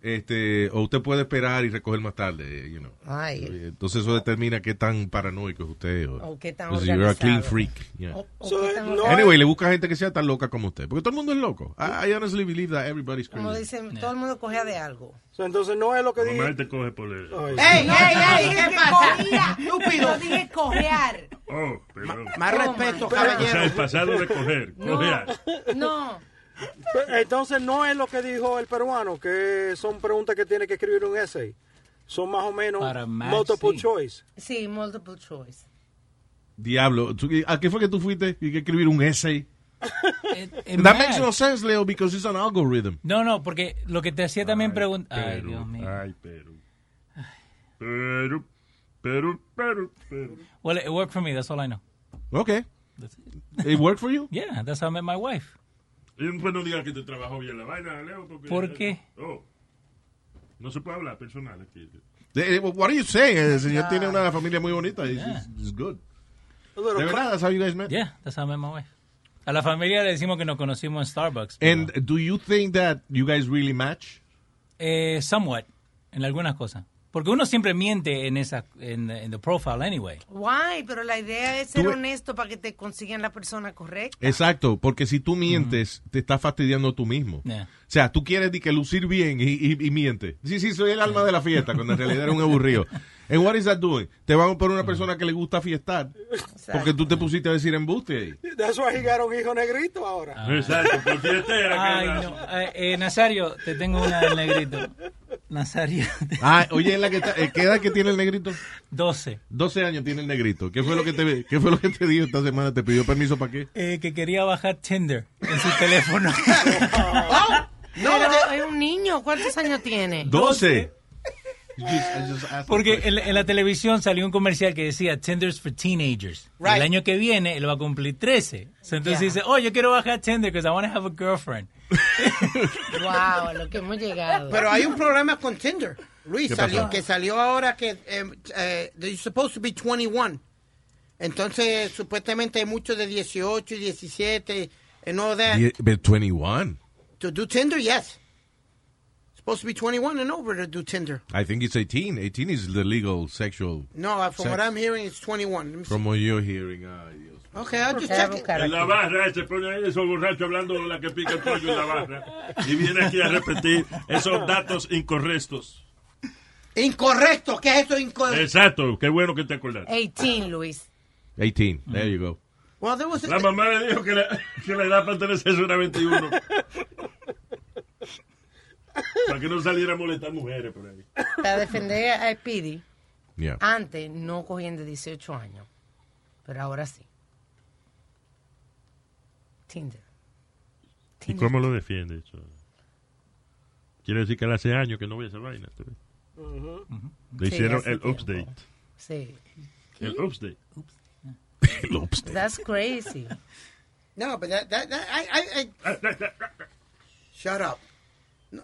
Este, o usted puede esperar y recoger más tarde, you know. Ay. Entonces eso determina qué tan paranoico es usted. O, O qué tan si you're a clean freak. yeah. O- o So, qué tan no- Anyway, le busca gente que sea tan loca como usted. Porque todo el mundo es loco. I, I honestly believe that everybody's Como crazy. dicen, todo el mundo cogea de algo. So, entonces no es lo que dije. te coge por el... ¡Ey, No, ey, ey! ¿Qué pasa? Estúpido. Yo dije cojear. Oh, perdón. Más Toma. respeto, O sea, el caballero. pasado de coger. No, Cojear. no. Entonces no es lo que dijo el peruano, que son preguntas que tiene que escribir un essay. son más o menos Para multiple sí. choice. Sí, multiple choice. Diablo, ¿tú- ¿a qué fue que tú fuiste? Y que escribir un essay. (laughs) That makes no sense, Leo, because it's an algorithm. No, no, porque lo que te hacía también preguntar. Ay, Dios mío. ay, Perú. Perú, Perú, Perú, Perú. Well, it worked for me. That's all I know. Okay. It worked for you? (laughs) Yeah, that's how I met my wife. Y después no digas que te trabajó bien la vaina, Leo. Porque, ¿Por qué? Oh. No se puede hablar personal aquí. Eh, What are you saying? El señor tiene una familia muy bonita. It's, Yeah. it's- it's good. De verdad, that's how you guys met? Yeah, that's how I met my wife. A la familia le decimos que nos conocimos en Starbucks. And do you think that you guys really match? Eh, somewhat, en algunas cosas. Porque uno siempre miente en esa, en, en the profile anyway. Why? Pero la idea es ser Tú- honesto para que te consigan la persona correcta. Exacto, porque si tú mientes, te estás fastidiando tú mismo. Yeah. O sea, tú quieres di que lucir bien y, y, y miente. Sí, sí, soy el alma de la fiesta, cuando en realidad era un aburrido. (laughs) And what is that doing? Te van por una persona que le gusta fiestar, porque tú te pusiste a decir embuste ahí. That's why he got un hijo negrito ahora. Exacto, por fiestera. Ay, que no. Eh, eh, Nazario, te tengo una del negrito. Nazario. Ah, oye, ¿en la que está- eh, ¿qué edad que tiene el negrito? 12. 12 años tiene el negrito. ¿Qué fue lo que te, qué fue lo que te dijo esta semana? ¿Te pidió permiso para qué? Eh, que quería bajar Tinder en su teléfono. (laughs) (laughs) No, es un niño. ¿Cuántos años tiene? 12. Porque en, la- en la televisión salió un comercial que decía Tinder's for Teenagers. Right. El año que viene él va a cumplir 13. So, entonces Yeah. dice, oh, yo quiero bajar Tinder because I want to have a girlfriend. (laughs) Wow, lo que hemos llegado. Pero hay un problema con Tinder. Luis, ¿Qué salió, que salió ahora que eh, eh, you're supposed to be 21. Entonces, supuestamente hay muchos de 18 y 17 and all that. Die- But 21. To do Tinder, yes. Supposed to be 21 and over to do Tinder. I think it's 18. 18 is the legal sexual. No, uh, from sex. what I'm hearing, it's 21. Let me see. From what you're hearing. Dios. Okay, I'll just check it. buscar En la barra, se pone ahí esos borrachos hablando de la que pica el pollo en la barra. Y viene aquí a repetir esos datos incorrectos. Incorrecto, ¿qué es eso incorrecto? Exacto, qué bueno que te acordaste. 18, Luis. 18. There you go. Well, there was La mamá le dijo que la, que la edad para tener sexo era 21. Para que no saliera a molestar mujeres por ahí. Para defender a Speedy, Yeah. antes no cogían de 18 años. Pero ahora sí. Tinder. ¿Y cómo lo defiende eso? Quiere decir que él hace años que no voy a esa vaina. Le Sí, hicieron el tiempo. update. Sí. El update. el update. That's crazy. No, but that, that, that I, I, I, shut up.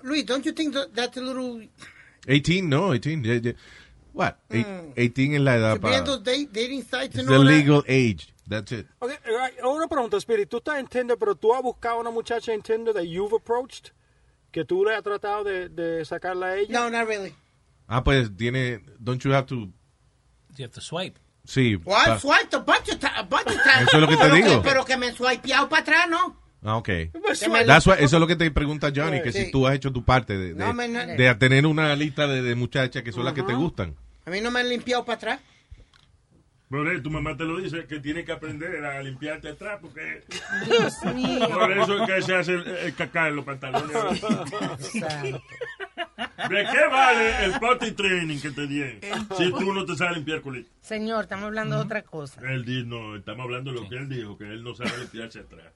Luis, don't you think that, that's a little 18, no, 18. Yeah, yeah. What? Eight- Mm. 18 es la edad para... date, dating sites It's the that? legal age. That's it. Okay, right, una pregunta, Spirit. Tú estás en Tinder, pero tú has buscado a una muchacha en Tinder that you've approached, que tú le has tratado de, de sacarla a ella. No, not really. Ah, pues tiene... Don't you have to... You have to swipe. Sí. Well, I've swiped a bunch of, ti- a bunch of times. Eso es lo que te pero digo. pero que me he swipeado para atrás, ¿no? Ah, ok. That's why- eso es lo que te pregunta Johnny, que Sí. si tú has hecho tu parte de, de, No, me- no. de tener una lista de, de muchachas que son las que te gustan. A mí no me han limpiado para atrás. Por eso tu mamá te lo dice, que tienes que aprender a limpiarte atrás, porque... Dios mío. Por eso es que se hace el, el cacá en los pantalones. ¿De qué vale el potty training que te dieron si tú no te sabes limpiar culito? Señor, estamos hablando de otra cosa. Él dijo, no, estamos hablando de lo que él dijo, que él no sabe limpiarse atrás.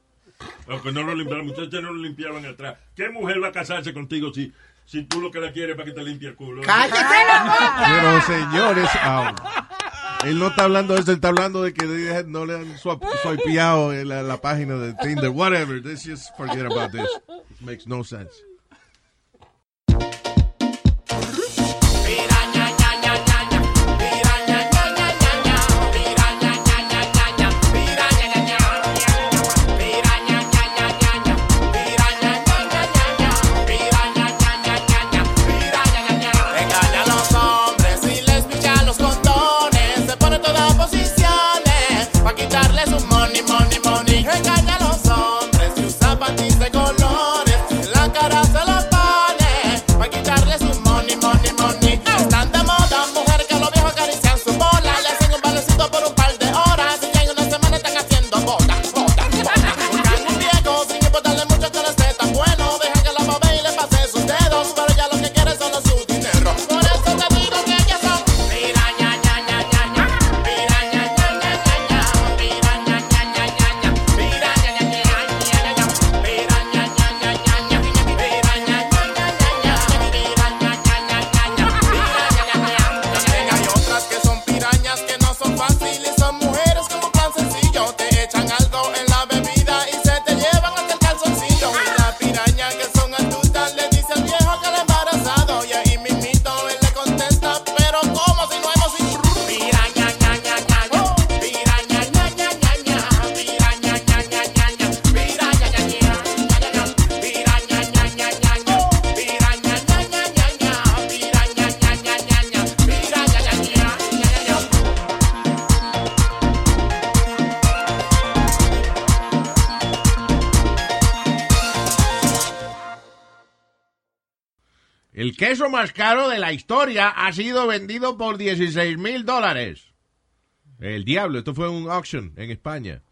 O que no lo limpiaban, las muchachas no lo limpiaban atrás. ¿Qué mujer va a casarse contigo si, si tú lo que la quieres es para que te limpie el culo? Pero señores, um, él no está hablando de eso, él está hablando de que no le han swipeado en la, la página de Tinder, whatever. Let's just forget about this. It makes no sense. Queso más caro de la historia ha sido vendido por 16 mil dólares. El diablo, esto fue un auction en España.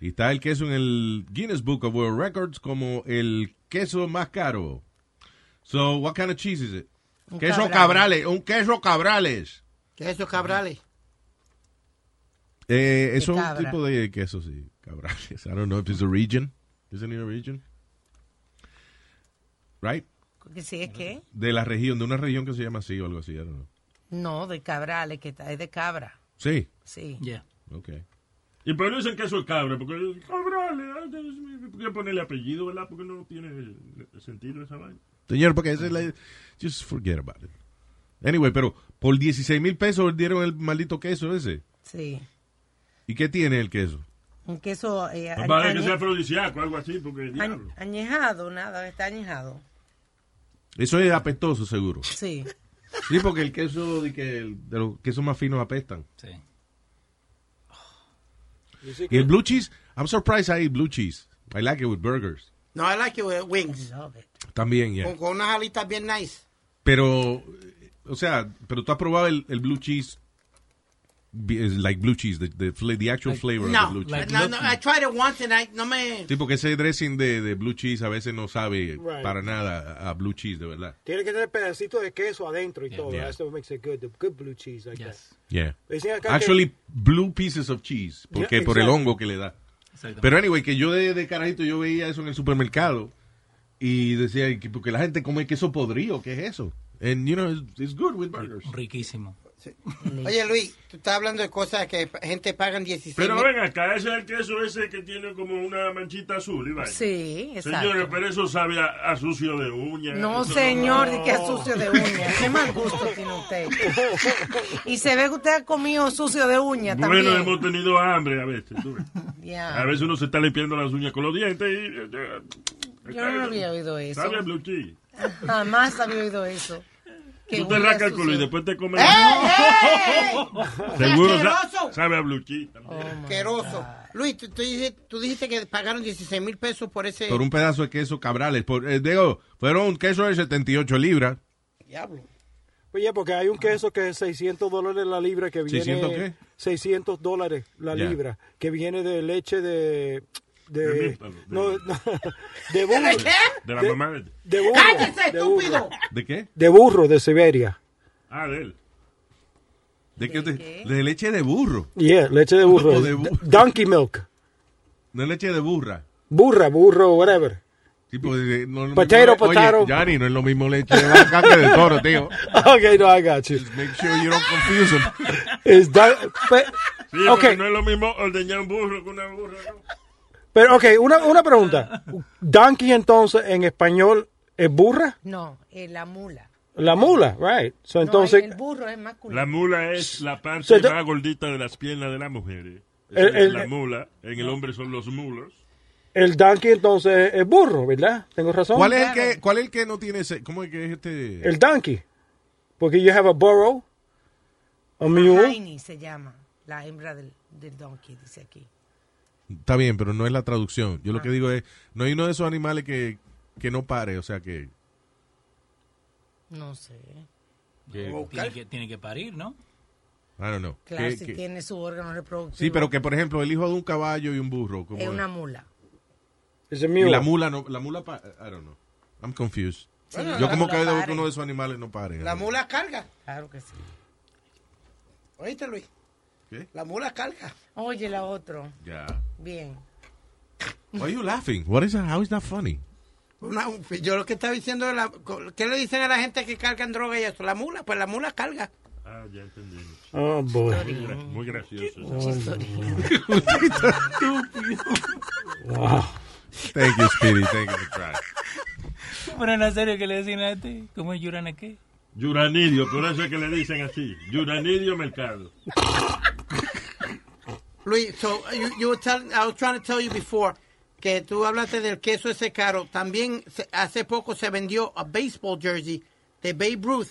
Y está el queso en el Guinness Book of World Records como el queso más caro. So, what kind of cheese is it? Un queso cabrales. cabrales, un queso cabrales. ¿Qué es eso, cabrales? Eh, es un cabra. tipo de queso, sí, cabrales. I don't know if it's a region. Isn't it a region? Right? Que sí, es que. De la región, de una región que se llama así o algo así, I don't know. No, de cabrales, que está- es de cabra. Sí. Sí. Ok. Y por eso dicen queso el cabra, porque cabrales, mío, ¿por qué ponerle apellido, verdad? Porque no tiene sentido esa vaina. Señor, porque esa es la... Just forget about it. Anyway, pero por 16 mil pesos dieron el maldito queso ese. Sí. ¿Y qué tiene el queso? Un queso eh, Para que sea afrodisíaco, algo así, porque añejado, nada, está añejado. Eso es apestoso, seguro. Sí. Sí, porque el queso de, que el- de los quesos más finos apestan. Sí. Y el blue cheese, I'm surprised I eat blue cheese. I like it with burgers. No, I like it with wings. También, ya. Con, con unas alitas bien nice. Pero, o sea, pero tú has probado el, el blue cheese, like blue cheese, the, the, fla- the actual flavor of No, the blue cheese. no, no, I tried it once and I, no me... Sí, porque ese dressing de, de blue cheese a veces no sabe Right. para nada a, a blue cheese, de verdad. Tiene que tener pedacitos de queso adentro y todo. Yeah. That's what makes it good. The good blue cheese like that. Yeah. Dicen acá que- Actually, blue pieces of cheese, porque Yeah, por el hongo que le da. Pero anyway, que yo de, de carajito yo veía eso en el supermercado y decía, "¿Y que- porque la gente come queso podrido, ¿qué es eso? And you know, it's, it's good with burgers. Riquísimo. Oye, Luis, tú estás hablando de cosas que gente pagan 16 Pero mil- ven acá, ese es el queso ese que tiene como una manchita azul, Iván. Sí, exacto. Señores, pero eso sabe a, a sucio de uña. No, señor, de que sucio de uña. Qué mal gusto tiene usted. (laughs) Y se ve que usted ha comido sucio de uña Bueno, también. hemos tenido hambre a veces. tú ves. Ya. A veces uno se está limpiando las uñas con los dientes y... eh, Yo no había oído eso. Sabe a blue cheese. Jamás había oído eso. Que Tú te rascas el culo y después te comes... (laughs) Seguro sabe a blue. Oh, Asqueroso. Luis, tú, tú dijiste, tú dijiste que pagaron 16 mil pesos por ese... Por un pedazo de queso cabrales. Por, eh, digo, fueron un queso de 78 libras. Diablo. Oye, porque hay un queso que es 600 dólares la libra que viene... ¿600 qué? 600 dólares la libra, que viene de leche de... De, De mípalo, de- no, no, de burro. ¿De qué? De la mamá de... De burro. ¡Cállese, de burro. estúpido! ¿De qué? De burro, de Siberia. Ah, de él. ¿De, qué? De, de leche de burro. Yeah, leche de burro. O de bu- (laughs) Donkey milk. No es leche de burra. Burra, burro, whatever. Tipo de, no es lo Potato, mismo- Oye, potato. Yanni, no es lo mismo leche de vaca que de toro, tío. (laughs) okay, no, I got you. Make sure you don't confuse them. Is that, pe- Sí, (laughs) okay, no es lo mismo ordeñar un burro que una burra. ¿no? Pero okay, una, una pregunta. (laughs) Donkey entonces en español es burra? No, eh, la mula. La mula, right. So No, entonces el burro es masculino. La mula es la parte So, más gordita de las piernas de la mujer. ¿eh? El- es la mula. En el hombre son los mulos. el donkey entonces es burro, ¿verdad? ¿Tengo razón? ¿Cuál es el que, cuál es el que no tiene ese? ¿Cómo es que es este? El donkey. Porque you have a burro, a mule. Se llama. La hembra del, del donkey, dice aquí. Está bien, pero no es la traducción. Yo lo Ah. que digo es, no hay uno de esos animales que, que no pare, o sea que... No sé. que- Tiene que, tiene que parir, ¿no? I don't know. Claro, Que- si que- tiene su órgano reproductivo. sí, pero que por ejemplo el hijo de un caballo y un burro. ¿cómo Es una mula. Es a Y la mula no, la mula, pa- I don't know. I'm confused. Bueno, Yo la como veo pare. que uno de esos animales no pare. La mula carga. Claro que sí. ¿Oíste, Luis? ¿Qué? La mula carga. Oye, la otro. Ya. Bien. Why are you laughing? What is that? How is that funny? Una- yo lo que estaba diciendo es la, ¿qué le dicen a la gente que cargan droga y eso? La mula, pues la mula carga. Ah, ya entendí. Oh, boy. Muy, gra- muy gracioso. (laughs) Wow. Thank you, Speedy. Thank you for trying. Pero en la serie que le decían a este, ¿cómo es Yurana qué? Yuranidio, por eso es que le dicen así. Yuranidio Mercado. Luis, so you, you were telling, I was trying to tell you before que tú hablaste del queso ese caro. También se- hace poco se vendió a baseball jersey de Babe Ruth.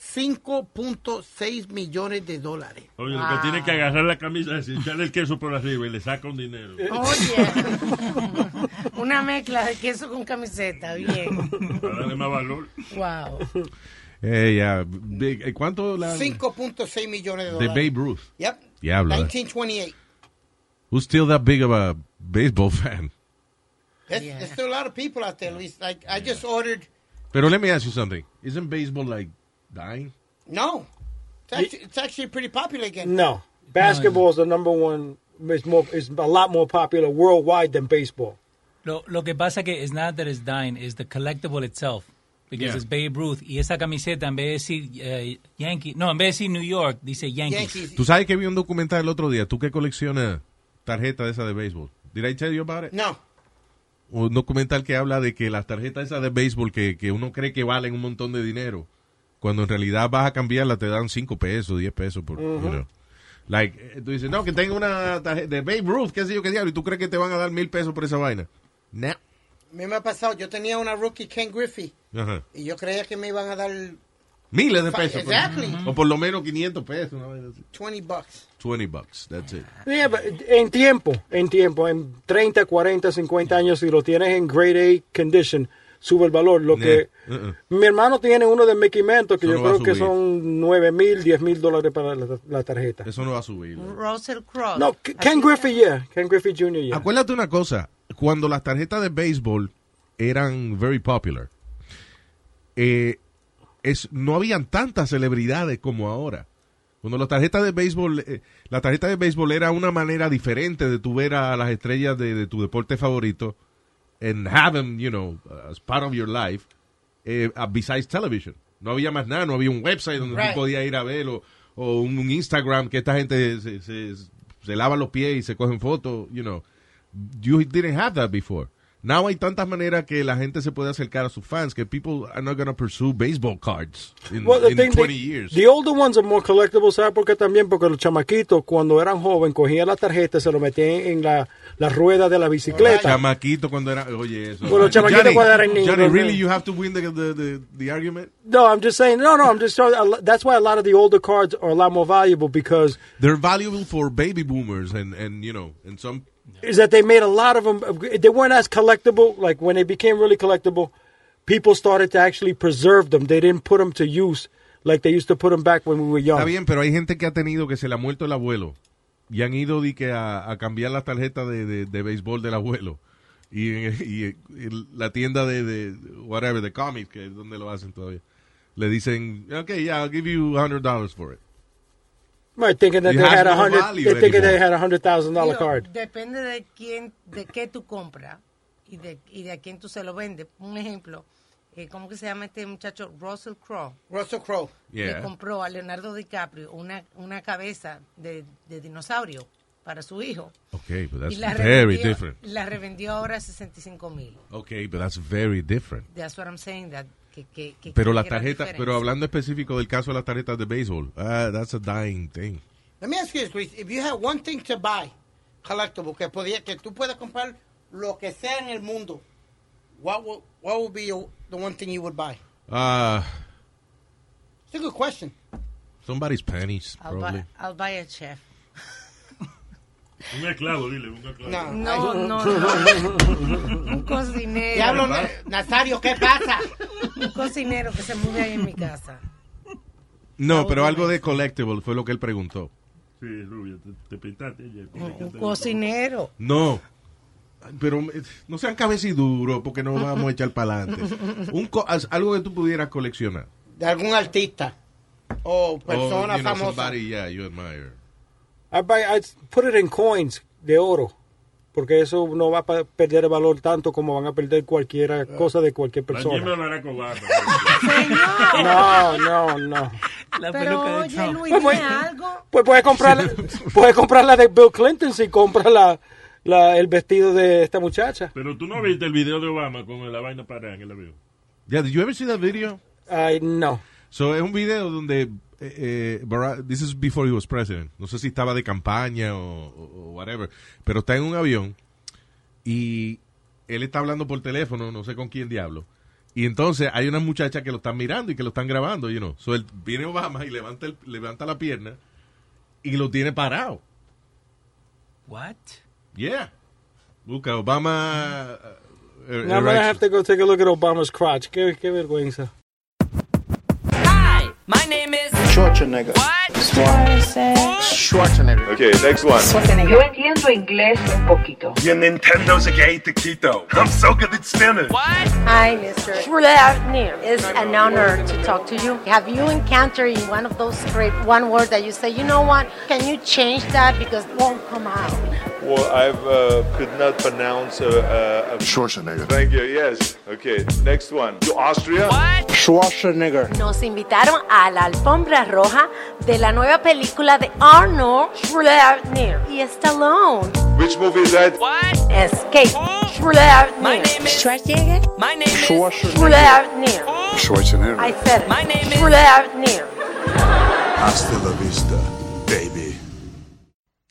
5.6 millones de dólares. Oye, lo que tiene que agarrar la camisa es echarle el queso por arriba y le saca un dinero. Oye. (laughs) Una mezcla de queso con camiseta, bien. Para darle más valor. Wow. Eh, ya. Big- eh, ¿Cuánto la, 5.6 millones de de dólares. Babe Ruth? Yep. Diablo. eh. 1928. Who's still that big of a baseball (laughs) fan? There's, there's still a lot of people out there, Luis. Like, I just ordered. Pero let me ask you something. Isn't baseball like dying? No. It's actually, it's actually pretty popular again. No, basketball is the number one. Is more is a lot more popular worldwide than baseball. Lo, lo que pasa que it's not that it's dying, is the collectible itself. Because Yeah. it's Babe Ruth. Y esa camiseta, en vez de decir eh, Yankee, no, en vez de decir New York, dice Yankees. Tú sabes que vi un documental el otro día. Tú que coleccionas tarjetas de esas de béisbol. Did I tell you about it? No. Un documental que habla de que las tarjetas esas de béisbol que, que uno cree que valen un montón de dinero, cuando en realidad vas a cambiarla te dan 5 pesos, 10 pesos por, you Ujú. know. Like, eh, tú dices, no, que tengo una tarjeta de Babe Ruth, qué sé yo, qué diablo, y tú crees que te van a dar mil pesos por esa vaina. No. Mí me ha pasado, yo tenía una rookie Ken Griffey Ajá. y yo creía que me iban a dar Miles de pesos. por- Exactly. O por lo menos 500 pesos. una vaina así. 20 bucks. 20 bucks, that's it. Yeah, en tiempo, en tiempo, en 30, 40, 50 años, si lo tienes en grade A condition, sube el valor. Lo que Nah, uh-uh. mi hermano tiene uno de Mickey Mantle que Eso yo no creo que son 9 mil, 10 mil dólares para la, la tarjeta. Eso no va a subir. Russell Crowe. No, Ken Griffey, yeah. Ken Griffey Jr., yeah. Acuérdate una cosa, cuando las tarjetas de béisbol eran very popular, eh, es, no habían tantas celebridades como ahora. Cuando las tarjetas de béisbol, eh, la tarjeta de béisbol era una manera diferente de tu ver a las estrellas de, de tu deporte favorito and have them, you know, as part of your life, eh, uh, besides television. No había más nada, no había un website donde Right. tú podías ir a ver o, o un, un Instagram que esta gente se, se, se lava los pies y se cogen fotos, you know. You didn't have that before. Now hay tantas maneras que la gente se puede acercar a sus fans que people are not going to pursue baseball cards in, Well, the in thing- 20 the- years. The older ones are more collectibles, ¿sabes por qué también? Porque los chamaquitos, cuando eran jóvenes, cogían la tarjeta, se lo metían en la, la rueda de la bicicleta. Chamaquito cuando era, oye eso. Bueno, chamaquito Johnny, cuando eran niños, Johnny, really you have to win the, the, the, the argument? No, I'm just saying, no, no, I'm just lo- that's why a lot of the older cards are a lot more valuable because They're valuable for baby boomers and, and you know, and some is that they made a lot of them, they weren't as collectible, like when they became really collectible, people started to actually preserve them. They didn't put them to use like they used to put them back when we were young. Está bien, pero hay gente que ha tenido que se le ha muerto el abuelo y han ido que a, a cambiar la tarjeta de, de, de béisbol del abuelo. Y, (laughs) y- y la tienda de, de whatever, de comics, que es donde lo hacen todavía, le dicen, okay, yeah, I'll give you $100 for it. Right, thinking that they had a no hundred, they thinking they anymore. had a hundred thousand dollar card. Depende de quién, de qué tú compras y de, y de a quién tú se lo vendes. Un ejemplo, eh, ¿cómo que se llama este muchacho? Russell Crowe. Russell Crowe. Yeah. Le compró a Leonardo DiCaprio una, una cabeza de, de dinosaurio para su hijo. Okay, but that's very revendió, different. La revendió ahora a 65 mil. Okay, but that's very different. That's what I'm saying. That, que, que, que- Pero la tarjeta, diferencia. pero hablando específico del caso de las tarjetas de béisbol, ah, that's a dying thing. Let me ask you this, Luis. If you had one thing to buy, collectible, que, podía, que tú puedas comprar lo que sea en el mundo, what would, what would be your- the one thing you would buy? Ah, It's a good question. somebody's panties, I'll probably. buy, I'll buy a chef. Un esclavo, dile, un esclavo. No, no, no. (laughs) un cocinero. Diablo, Na- Nazario, ¿qué pasa? Un cocinero que se mude ahí en mi casa. No, pero algo de collectible fue lo que él preguntó. Sí, rubia, te, te pintaste ayer. Un, cocinero. No. Pero eh, no sean cabeciduros porque no vamos a echar para adelante. Un algo que tú pudieras coleccionar. De algún artista o persona Or, you know, famosa. somebody, yeah, you admire. I buy, I put it in coins de oro, porque eso no va a perder el valor tanto como van a perder cualquier cosa de cualquier La persona. No, no, no. Pero oye, Luis, Pues, pues, algo. Pues puedes comprar, (laughs) puedes comprar la de Bill Clinton si compras la, la, el vestido de esta muchacha. Pero tú no viste el video de Obama con la vaina parada en el avión. Yeah, did you ever see that video? Ay, no. So, es un video donde, eh, eh, Barack- this is before he was president. No sé si estaba de campaña o, o- o whatever, pero está en un avión y él está hablando por teléfono, no sé con quién diablo. Y entonces hay una muchacha que lo están mirando y que lo están grabando, you know. So, él, viene Obama y levanta, el- levanta la pierna y lo tiene parado. What? Yeah. Busca Obama eh, I'm gonna have to go take a look at Obama's crotch. Qué, qué vergüenza. My name is Schwarzenegger. What? Schwarzenegger. Okay, next one. Yo entiendo inglés un poquito. Your Nintendo's a gay taquito. I'm so good at spinning. Hi, Mr. Schwarzenegger. It's an honor to talk to you. Have you encountered in one of those scripts one word that you say, you know what, can you change that because it won't come out? Well, I uh, could not pronounce uh, uh, Schwarzenegger. Thank you. Yes. Okay. Next one. To Austria. What? Schwarzenegger. Nos invitaron a la alfombra roja de la nueva película de Arnold Schwarzenegger y Stallone. Which movie is that? What? Escape. Schwarzenegger. Schwarzenegger. My name is Schwarzenegger. Schwarzenegger. I said it. My name is Schwarzenegger. Hasta la vista, baby.